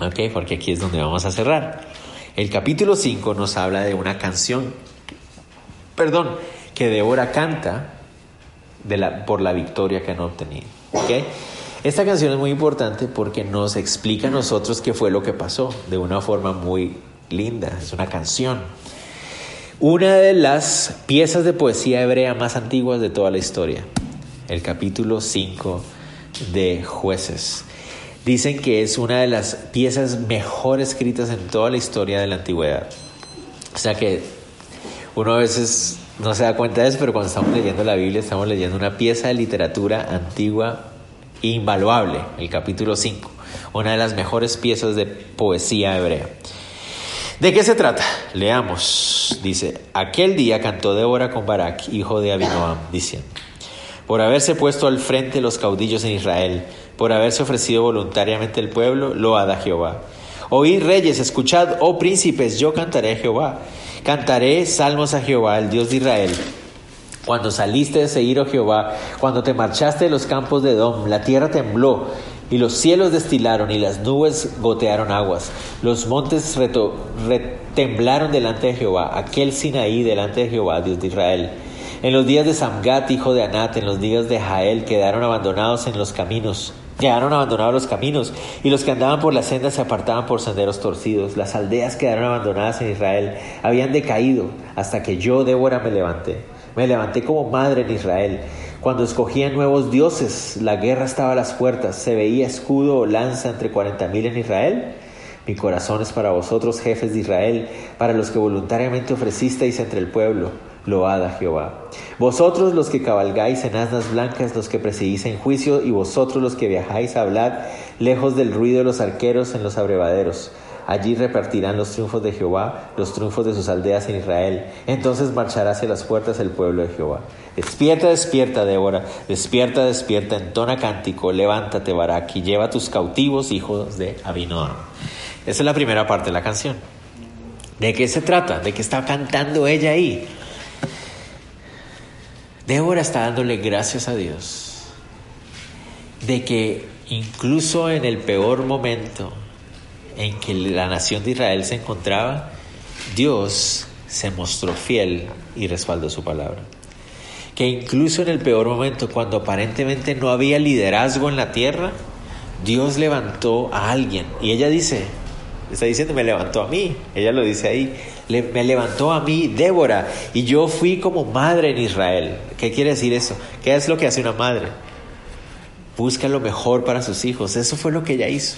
Ok, porque aquí es donde vamos a cerrar. El capítulo 5 nos habla de una canción, perdón, que Débora canta por la victoria que han obtenido. ¿okay? Esta canción es muy importante porque nos explica a nosotros qué fue lo que pasó de una forma muy linda. Es una canción. Una de las piezas de poesía hebrea más antiguas de toda la historia. El capítulo 5 de Jueces. Dicen que es una de las piezas mejor escritas en toda la historia de la antigüedad. O sea que uno a veces no se da cuenta de eso, pero cuando estamos leyendo la Biblia estamos leyendo una pieza de literatura antigua invaluable, el capítulo 5, una de las mejores piezas de poesía hebrea. ¿De qué se trata? Leamos. Dice, aquel día cantó Débora con Barak, hijo de Abinoam, diciendo, por haberse puesto al frente los caudillos en Israel, por haberse ofrecido voluntariamente el pueblo, lo a Jehová. Oíd reyes, escuchad, oh príncipes, yo cantaré a Jehová. Cantaré salmos a Jehová, el Dios de Israel. Cuando saliste de Seir, oh Jehová, cuando te marchaste de los campos de Dom, la tierra tembló, y los cielos destilaron, y las nubes gotearon aguas. Los montes retemblaron delante de Jehová, aquel Sinaí delante de Jehová, Dios de Israel. En los días de Samgat, hijo de Anat, en los días de Jael, quedaron abandonados en los caminos. Quedaron abandonados los caminos, y los que andaban por las sendas se apartaban por senderos torcidos. Las aldeas quedaron abandonadas en Israel, habían decaído, hasta que yo, Débora, me levanté. Me levanté como madre en Israel. Cuando escogían nuevos dioses, la guerra estaba a las puertas. ¿Se veía escudo o lanza entre cuarenta mil en Israel? Mi corazón es para vosotros, jefes de Israel, para los que voluntariamente ofrecisteis entre el pueblo loada Jehová. Vosotros los que cabalgáis en asnas blancas, los que perseguís en juicio, y vosotros los que viajáis, hablad lejos del ruido de los arqueros en los abrevaderos. Allí repartirán los triunfos de Jehová, los triunfos de sus aldeas en Israel. Entonces marchará hacia las puertas el pueblo de Jehová. Despierta, despierta, Débora. Despierta, despierta, entona cántico. Levántate, Barak, y lleva tus cautivos hijos de Abinoam. Esa es la primera parte de la canción. ¿De qué se trata? ¿De qué está cantando ella ahí? Débora está dándole gracias a Dios de que incluso en el peor momento en que la nación de Israel se encontraba, Dios se mostró fiel y respaldó su palabra. Que incluso en el peor momento, cuando aparentemente no había liderazgo en la tierra, Dios levantó a alguien. Y ella dice, está diciendo, me levantó a mí. Ella lo dice ahí, me levantó a mí Débora y yo fui como madre en Israel. ¿Qué quiere decir eso? ¿Qué es lo que hace una madre? Busca lo mejor para sus hijos. Eso fue lo que ella hizo.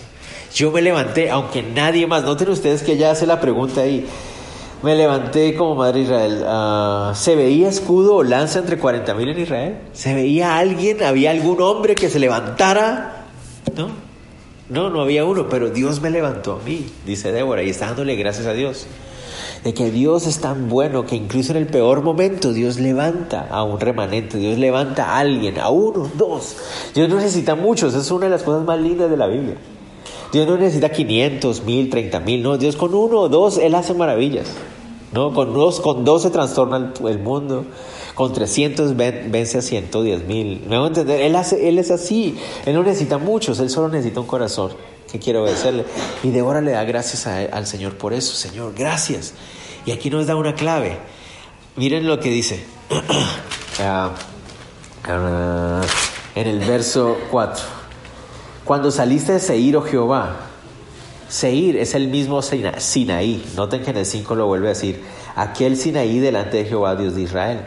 Yo me levanté, aunque nadie más, noten ustedes que ella hace la pregunta ahí. Me levanté como madre Israel. Ah, ¿Se veía escudo o lanza entre 40 mil en Israel? ¿Se veía alguien? ¿Había algún hombre que se levantara? No, no, no había uno, pero Dios me levantó a mí, dice Débora, y está dándole gracias a Dios de que Dios es tan bueno que incluso en el peor momento Dios levanta a un remanente, Dios levanta a alguien, a uno, dos. Dios no necesita muchos, es una de las cosas más lindas de la Biblia. Dios no necesita 500, 1000, 30 mil, no, Dios con uno o dos, Él hace maravillas. ¿no? Con, dos, con dos se trastorna el, mundo, con 300 vence a 110 mil. ¿Me a entender? Él, hace, él es así, Él no necesita muchos, Él solo necesita un corazón que quiere obedecerle. Y Débora le da gracias al Señor por eso. Señor, gracias. Y aquí nos da una clave. Miren lo que dice. Ah, en el verso 4. Cuando saliste de Seir, oh Jehová, Seir es el mismo Sinaí. Noten que en el 5 lo vuelve a decir. Aquel Sinaí delante de Jehová, Dios de Israel.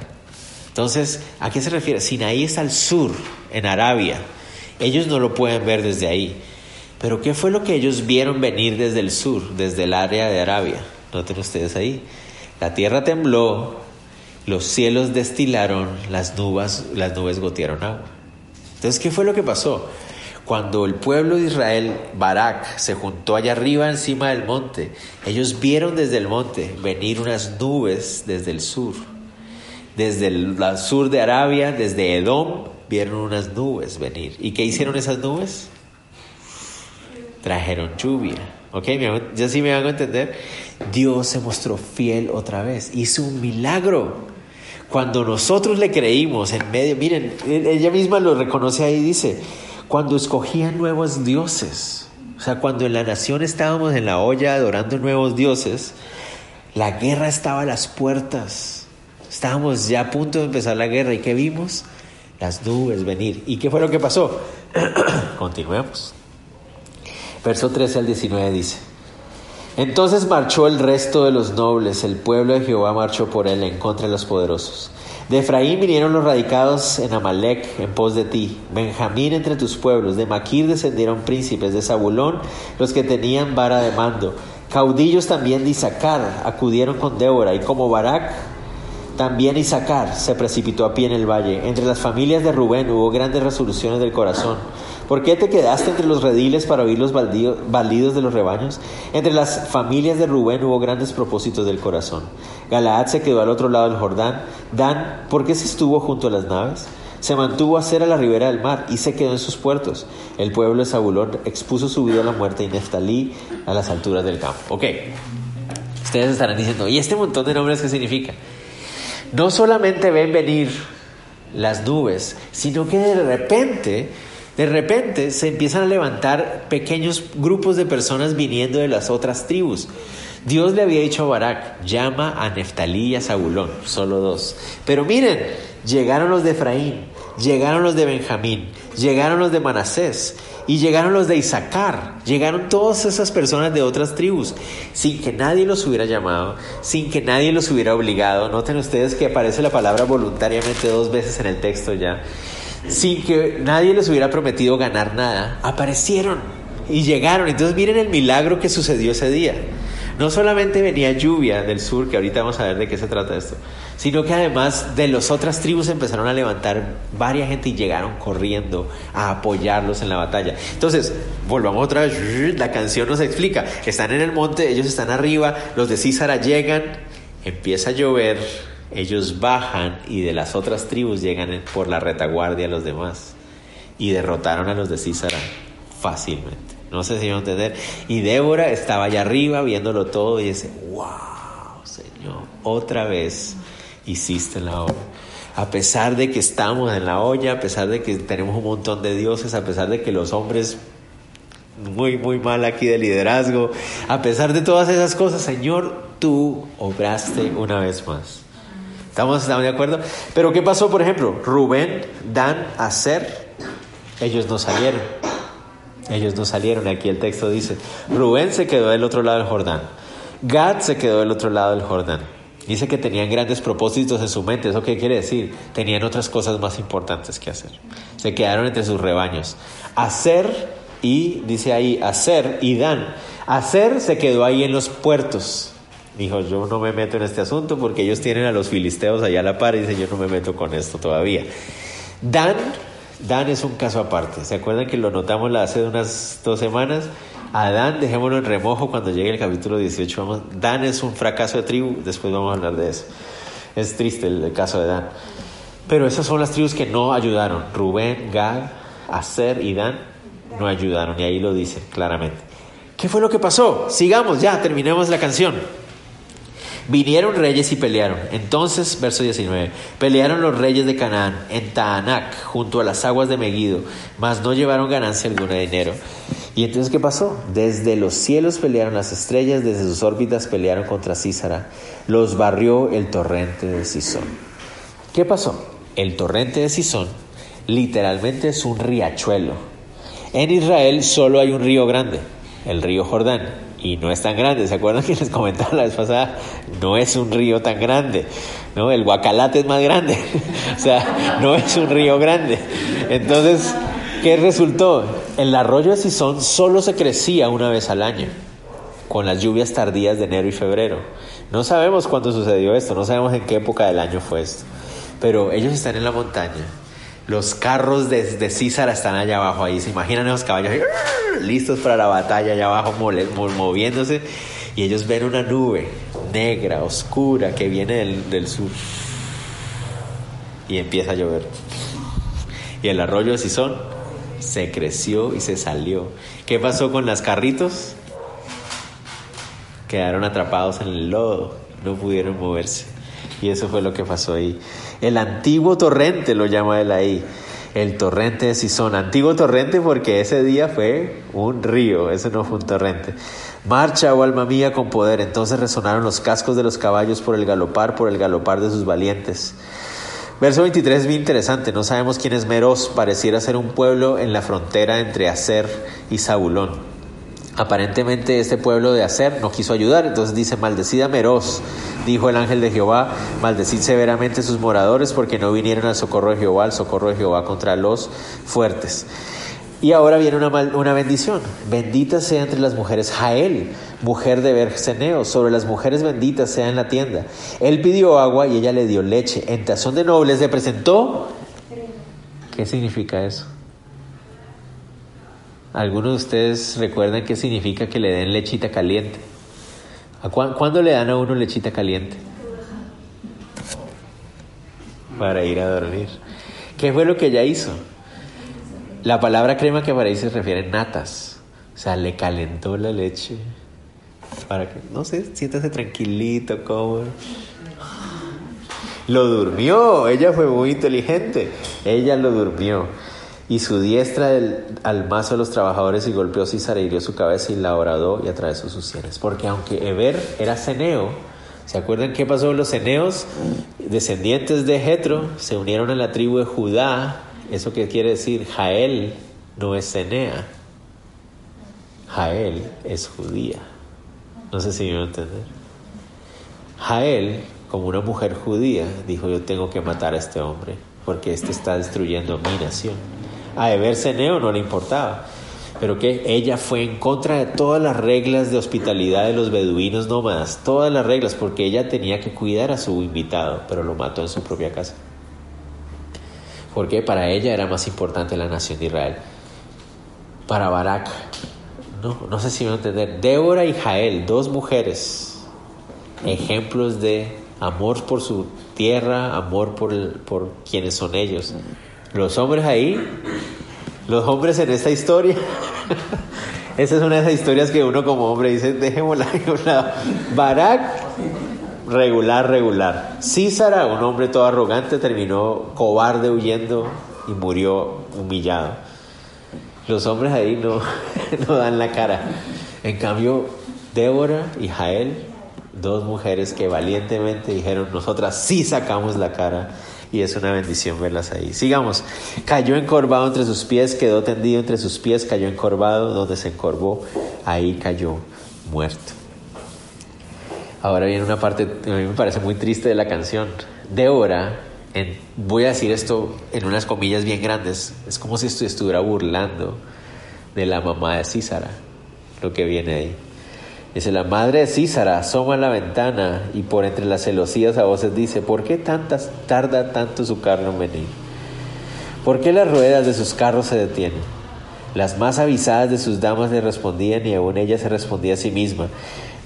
Entonces, ¿a qué se refiere? Sinaí es al sur, en Arabia. Ellos no lo pueden ver desde ahí. Pero ¿qué fue lo que ellos vieron venir desde el sur, desde el área de Arabia? Noten ustedes ahí. La tierra tembló los cielos destilaron, las nubes, las nubes gotearon agua. Entonces, ¿qué fue lo que pasó? Cuando el pueblo de Israel, Barak, se juntó allá arriba encima del monte, ellos vieron desde el monte venir unas nubes desde el sur. Desde el sur de Arabia, desde Edom, vieron unas nubes venir. ¿Y qué hicieron esas nubes? Trajeron lluvia. ¿Ok? Ya sí me a entender. Dios se mostró fiel otra vez. Hizo un milagro. Cuando nosotros le creímos en medio, miren, ella misma lo reconoce ahí, dice, cuando escogían nuevos dioses, o sea, cuando en la nación estábamos en la olla adorando nuevos dioses, la guerra estaba a las puertas. Estábamos ya a punto de empezar la guerra y ¿qué vimos? Las nubes venir. ¿Y qué fue lo que pasó? Continuemos. Verso 13 al 19 dice, Entonces marchó el resto de los nobles, el pueblo de Jehová marchó por él en contra de los poderosos. De Efraín vinieron los radicados en Amalek en pos de ti. Benjamín entre tus pueblos. De Maquir descendieron príncipes. De Zabulón los que tenían vara de mando. Caudillos también de Isaacar acudieron con Débora. Y como Barak, también Isaacar se precipitó a pie en el valle. Entre las familias de Rubén hubo grandes resoluciones del corazón. ¿Por qué te quedaste entre los rediles para oír los balidos de los rebaños? Entre las familias de Rubén hubo grandes propósitos del corazón. Galaad se quedó al otro lado del Jordán. Dan, ¿por qué se estuvo junto a las naves? Se mantuvo a ser a la ribera del mar y se quedó en sus puertos. El pueblo de Zabulón expuso su vida a la muerte y Neftalí a las alturas del campo. Ok, ustedes estarán diciendo, ¿y este montón de nombres qué significa? No solamente ven venir las nubes, sino que de repente de repente se empiezan a levantar pequeños grupos de personas viniendo de las otras tribus. Dios le había dicho a Barak, llama a Neftalí y a Zabulón, solo dos. Pero miren, llegaron los de Efraín, llegaron los de Benjamín, llegaron los de Manasés y llegaron los de Isaacar, llegaron todas esas personas de otras tribus, sin que nadie los hubiera llamado, sin que nadie los hubiera obligado. Noten ustedes que aparece la palabra voluntariamente dos veces en el texto ya sin que nadie les hubiera prometido ganar nada, aparecieron y llegaron. Entonces miren el milagro que sucedió ese día. No solamente venía lluvia del sur, que ahorita vamos a ver de qué se trata esto, sino que además de las otras tribus empezaron a levantar varias gente y llegaron corriendo a apoyarlos en la batalla. Entonces, volvamos otra vez, la canción nos explica, están en el monte, ellos están arriba, los de Císara llegan, empieza a llover, ellos bajan y de las otras tribus llegan por la retaguardia a los demás y derrotaron a los de Císara fácilmente. No sé si van a entender. Y Débora estaba allá arriba viéndolo todo y dice, wow, Señor, otra vez hiciste la obra. A pesar de que estamos en la olla, a pesar de que tenemos un montón de dioses, a pesar de que los hombres muy, muy mal aquí de liderazgo, a pesar de todas esas cosas, Señor, tú obraste una vez más. ¿Estamos, de acuerdo? Pero ¿qué pasó, por ejemplo? Rubén, Dan, Aser, ellos no salieron. Ellos no salieron. Aquí el texto dice, Rubén se quedó del otro lado del Jordán. Gad se quedó del otro lado del Jordán. Dice que tenían grandes propósitos en su mente. ¿Eso qué quiere decir? Tenían otras cosas más importantes que hacer. Se quedaron entre sus rebaños. Aser y, dice ahí, Aser y Dan. Aser se quedó ahí en los puertos. Dijo, yo no me meto en este asunto porque ellos tienen a los filisteos allá a la par y dice, yo no me meto con esto todavía. Dan, Dan es un caso aparte. ¿Se acuerdan que lo notamos hace unas dos semanas? A Dan, dejémoslo en remojo cuando llegue el capítulo 18. Vamos, Dan es un fracaso de tribu, después vamos a hablar de eso. Es triste el, caso de Dan. Pero esas son las tribus que no ayudaron. Rubén, Gad, Aser y Dan no ayudaron. Y ahí lo dice claramente. ¿Qué fue lo que pasó? Sigamos, ya, terminemos la canción. Vinieron reyes y pelearon. Entonces, verso 19, pelearon los reyes de Canaán en Taanac, junto a las aguas de Megido, mas no llevaron ganancia alguna de dinero. Y entonces, ¿qué pasó? Desde los cielos pelearon las estrellas, desde sus órbitas pelearon contra Císara. Los barrió el torrente de Sison. ¿Qué pasó? El torrente de Sison literalmente es un riachuelo. En Israel solo hay un río grande, el río Jordán y no es tan grande. ¿Se acuerdan que les comentaba la vez pasada? No es un río tan grande, ¿no? El Guacalate es más grande, o sea, no es un río grande. Entonces, ¿qué resultó? El arroyo de Sison solo se crecía una vez al año, con las lluvias tardías de enero y febrero. No sabemos cuándo sucedió esto, no sabemos en qué época del año fue esto, pero ellos están en la montaña. Los carros de, de están allá abajo, ahí se imaginan esos caballos listos para la batalla allá abajo moviéndose y ellos ven una nube negra, oscura, que viene del, sur y empieza a llover. Y el arroyo de Sison se creció y se salió. ¿Qué pasó con las carritos? Quedaron atrapados en el lodo, no pudieron moverse. Y eso fue lo que pasó ahí. El antiguo torrente lo llama él ahí. El torrente de Sison. Antiguo torrente porque ese día fue un río, ese no fue un torrente. Marcha, oh alma mía, con poder. Entonces resonaron los cascos de los caballos por el galopar, por el galopar de sus valientes. Verso 23 es bien interesante. No sabemos quién es Meroz. Pareciera ser un pueblo en la frontera entre Aser y Zabulón. Aparentemente este pueblo de Aser no quiso ayudar. Entonces dice, maldecida Meroz, dijo el ángel de Jehová, maldecid severamente sus moradores porque no vinieron al socorro de Jehová, al socorro de Jehová contra los fuertes. Y ahora viene una, una bendición. Bendita sea entre las mujeres Jael, mujer de Berceneo. Sobre las mujeres benditas sea en la tienda. Él pidió agua y ella le dio leche. En tazón de nobles le presentó. ¿Qué significa eso? ¿Algunos de ustedes recuerdan qué significa que le den lechita caliente? ¿Cuándo le dan a uno lechita caliente? Para ir a dormir. ¿Qué fue lo que ella hizo? La palabra crema que aparece se refiere a natas. O sea, le calentó la leche para que, no sé, siéntase tranquilito, cómodo. Lo durmió, ella fue muy inteligente. Ella lo durmió. Y su diestra al mazo de los trabajadores y golpeó Císara, hirió su cabeza y la horadó y atravesó sus sienes. Porque aunque Eber era ceneo, ¿se acuerdan qué pasó los ceneos? Descendientes de Jetro se unieron a la tribu de Judá ¿Eso qué quiere decir? Jael no es Cenea. Jael es judía. No sé si me va a entender. Jael, como una mujer judía, dijo yo tengo que matar a este hombre porque este está destruyendo mi nación. A Eber Ceneo no le importaba, pero que ella fue en contra de todas las reglas de hospitalidad de los beduinos nómadas, todas las reglas, porque ella tenía que cuidar a su invitado, pero lo mató en su propia casa porque para ella era más importante la nación de Israel. Para Barak, no, no sé si me a entender, Débora y Jael, dos mujeres, ejemplos de amor por su tierra, amor por, por quienes son ellos. Los hombres ahí, los hombres en esta historia, esa es una de esas historias que uno como hombre dice, dejémosla a un lado. Barak regular, regular. Císara, un hombre todo arrogante, terminó cobarde huyendo y murió humillado. Los hombres ahí no, no dan la cara. En cambio, Débora y Jael, dos mujeres que valientemente dijeron, nosotras sí sacamos la cara. Y es una bendición verlas ahí. Sigamos. Cayó encorvado entre sus pies, quedó tendido entre sus pies, cayó encorvado, donde se encorvó, ahí cayó muerto. Ahora viene una parte, a mí me parece muy triste de la canción. Débora, en, voy a decir esto en unas comillas bien grandes, es como si estuviera burlando de la mamá de Císara, lo que viene ahí. Dice, la madre de Císara asoma a la ventana y por entre las celosías a voces dice, ¿por qué tantas, tarda tanto su carro en venir? ¿Por qué las ruedas de sus carros se detienen? Las más avisadas de sus damas le respondían y aún ella se respondía a sí misma.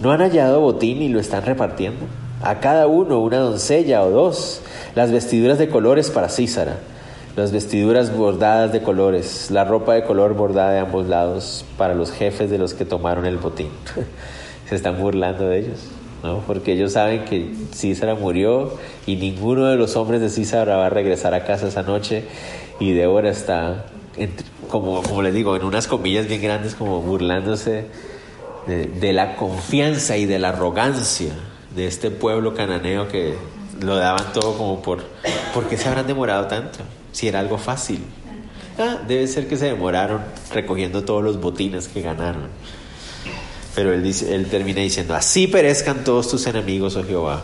¿No han hallado botín y lo están repartiendo? A cada uno una doncella o dos. Las vestiduras de colores para Císara. Las vestiduras bordadas de colores. La ropa de color bordada de ambos lados para los jefes de los que tomaron el botín. Se están burlando de ellos. ¿no? Porque ellos saben que Císara murió y ninguno de los hombres de Císara va a regresar a casa esa noche y Débora está, como, como les digo, en unas comillas bien grandes, como burlándose de, la confianza y de la arrogancia de este pueblo cananeo que lo daban todo como por, ¿por qué se habrán demorado tanto? Si era algo fácil. Ah, debe ser que se demoraron recogiendo todos los botines que ganaron. Pero él, dice, él termina diciendo, así perezcan todos tus enemigos, oh Jehová,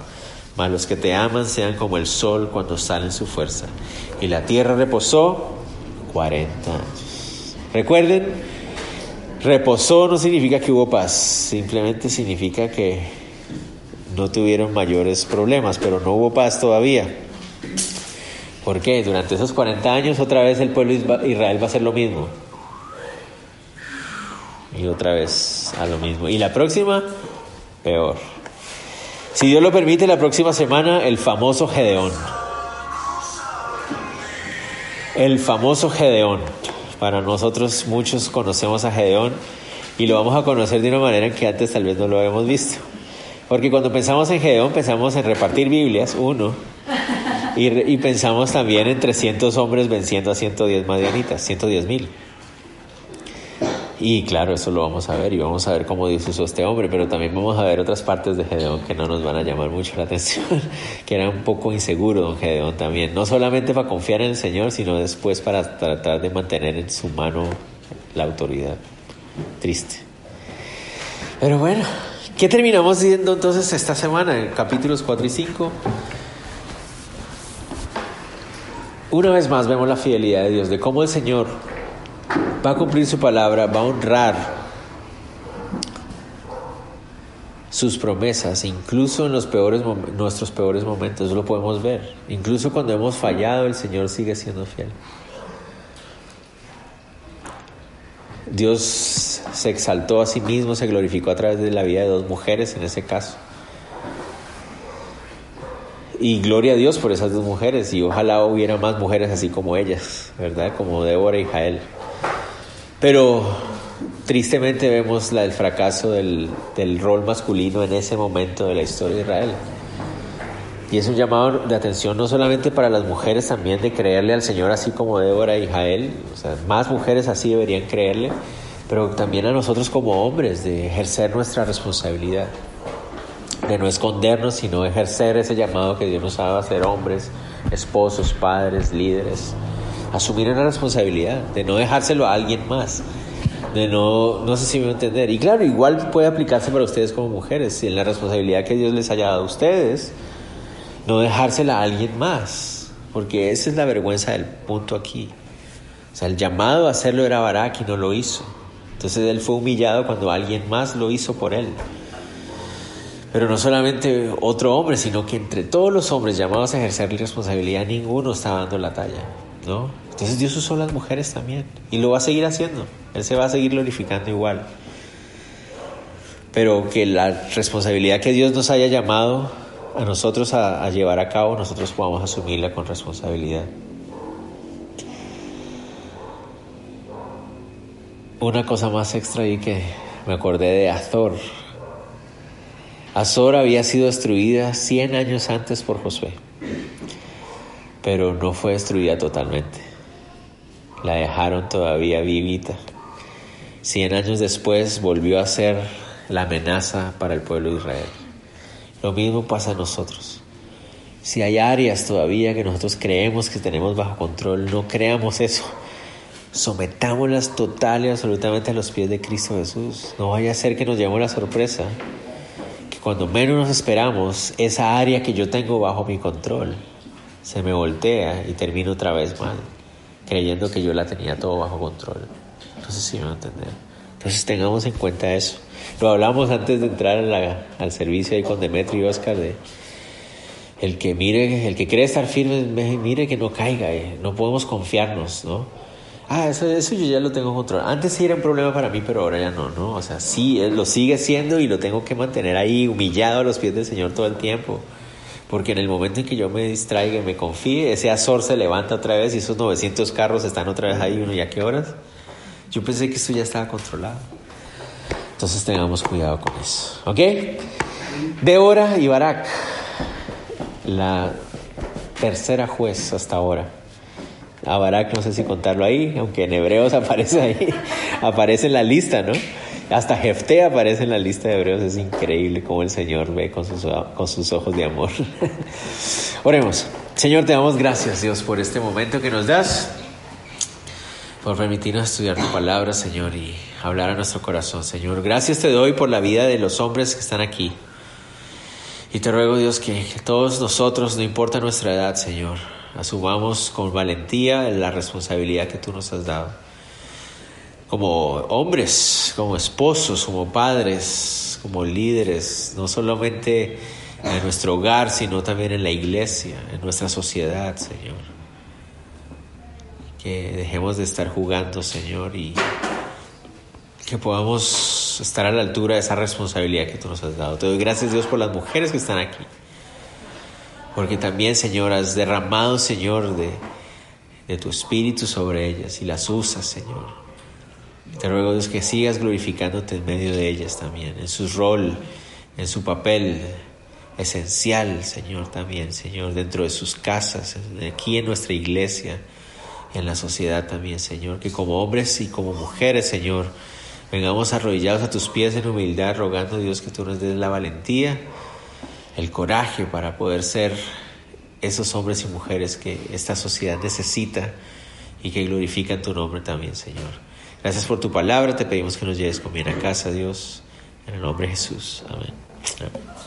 mas los que te aman sean como el sol cuando sale en su fuerza. Y la tierra reposó 40 años. Recuerden Reposó no significa que hubo paz, simplemente significa que no tuvieron mayores problemas, pero no hubo paz todavía. ¿Por qué? Durante esos 40 años otra vez el pueblo Israel va a hacer lo mismo. Y otra vez a lo mismo. Y la próxima, peor. Si Dios lo permite, la próxima semana el famoso Gedeón. El famoso Gedeón. Para nosotros muchos conocemos a Gedeón y lo vamos a conocer de una manera que antes tal vez no lo habíamos visto. Porque cuando pensamos en Gedeón pensamos en repartir Biblias, uno, y, pensamos también en 300 hombres venciendo a 110 madianitas, 110 mil. Y claro, eso lo vamos a ver y vamos a ver cómo Dios usó este hombre, pero también vamos a ver otras partes de Gedeón que no nos van a llamar mucho la atención, que era un poco inseguro don Gedeón también, no solamente para confiar en el Señor, sino después para tratar de mantener en su mano la autoridad. Triste. Pero bueno, ¿qué terminamos viendo entonces esta semana en capítulos 4 y 5? Una vez más vemos la fidelidad de Dios, de cómo el Señor va a cumplir su palabra, va a honrar sus promesas, incluso en los peores nuestros peores momentos, lo podemos ver. Incluso cuando hemos fallado, el Señor sigue siendo fiel. Dios se exaltó a sí mismo, se glorificó a través de la vida de dos mujeres en ese caso. Y gloria a Dios por esas dos mujeres y ojalá hubiera más mujeres así como ellas, ¿verdad? Como Débora y Jael. Pero tristemente vemos la, el fracaso del, del rol masculino en ese momento de la historia de Israel. Y es un llamado de atención no solamente para las mujeres también de creerle al Señor así como Débora y Jael, o sea, más mujeres así deberían creerle, pero también a nosotros como hombres de ejercer nuestra responsabilidad de no escondernos, sino ejercer ese llamado que Dios nos ha dado a ser hombres, esposos, padres, líderes. Asumir una responsabilidad, de no dejárselo a alguien más, de no, no sé si me voy a entender. Y claro, igual puede aplicarse para ustedes como mujeres, si en la responsabilidad que Dios les haya dado a ustedes, no dejársela a alguien más, porque esa es la vergüenza del punto aquí. O sea, el llamado a hacerlo era Barak y no lo hizo. Entonces él fue humillado cuando alguien más lo hizo por él. Pero no solamente otro hombre, sino que entre todos los hombres llamados a ejercer responsabilidad, ninguno está dando la talla, ¿no? Entonces Dios usó a las mujeres también y lo va a seguir haciendo. Él se va a seguir glorificando igual. Pero que la responsabilidad que Dios nos haya llamado a nosotros a, a llevar a cabo, nosotros podamos asumirla con responsabilidad. Una cosa más extra y que me acordé de Azor, Azor había sido destruida 100 años antes por Josué, pero no fue destruida totalmente. La dejaron todavía vivita. 100 años después volvió a ser la amenaza para el pueblo de Israel. Lo mismo pasa a nosotros. Si hay áreas todavía que nosotros creemos que tenemos bajo control, no creamos eso. Sometámoslas total y absolutamente a los pies de Cristo Jesús. No vaya a ser que nos llevemos la sorpresa cuando menos nos esperamos, esa área que yo tengo bajo mi control se me voltea y termino otra vez mal, creyendo que yo la tenía todo bajo control. No sé si me va a entender. Entonces tengamos en cuenta eso. Lo hablamos antes de entrar al servicio ahí con Demetrio y Oscar de el que mire, el que quiere estar firme, mire que no caiga, eh. no podemos confiarnos, ¿no? Ah, eso, eso yo ya lo tengo controlado. Antes sí era un problema para mí, pero ahora ya no, ¿no? O sea, sí, lo sigue siendo y lo tengo que mantener ahí humillado a los pies del Señor todo el tiempo. Porque en el momento en que yo me distraiga y me confíe, ese azor se levanta otra vez y esos 900 carros están otra vez ahí, uno, ¿y a qué horas? Yo pensé que esto ya estaba controlado. Entonces tengamos cuidado con eso. ¿Ok? Débora y Barak, la tercera juez hasta ahora a no sé si contarlo ahí, aunque en Hebreos aparece ahí, aparece en la lista, ¿no? Hasta Jefté aparece en la lista de Hebreos, es increíble cómo el Señor ve con sus, con sus ojos de amor. Oremos. Señor, te damos gracias, Dios, por este momento que nos das, por permitirnos estudiar tu palabra, Señor, y hablar a nuestro corazón, Señor. Gracias te doy por la vida de los hombres que están aquí. Y te ruego, Dios, que todos nosotros, no importa nuestra edad, Señor, asumamos con valentía la responsabilidad que tú nos has dado. Como hombres, como esposos, como padres, como líderes, no solamente en nuestro hogar, sino también en la iglesia, en nuestra sociedad, Señor. Que dejemos de estar jugando, Señor, y que podamos estar a la altura de esa responsabilidad que tú nos has dado. Te doy gracias, Dios, por las mujeres que están aquí. Porque también, Señor, has derramado, Señor, de, de tu espíritu sobre ellas y las usas, Señor. Te ruego Dios que sigas glorificándote en medio de ellas también, en su rol, en su papel esencial, Señor, también, Señor, dentro de sus casas, aquí en nuestra iglesia, en la sociedad también, Señor, que como hombres y como mujeres, Señor, vengamos arrodillados a tus pies en humildad, rogando Dios que tú nos des la valentía, el coraje para poder ser esos hombres y mujeres que esta sociedad necesita y que glorifican tu nombre también, Señor. Gracias por tu palabra. Te pedimos que nos lleves con bien a casa, Dios. En el nombre de Jesús. Amén. Amén.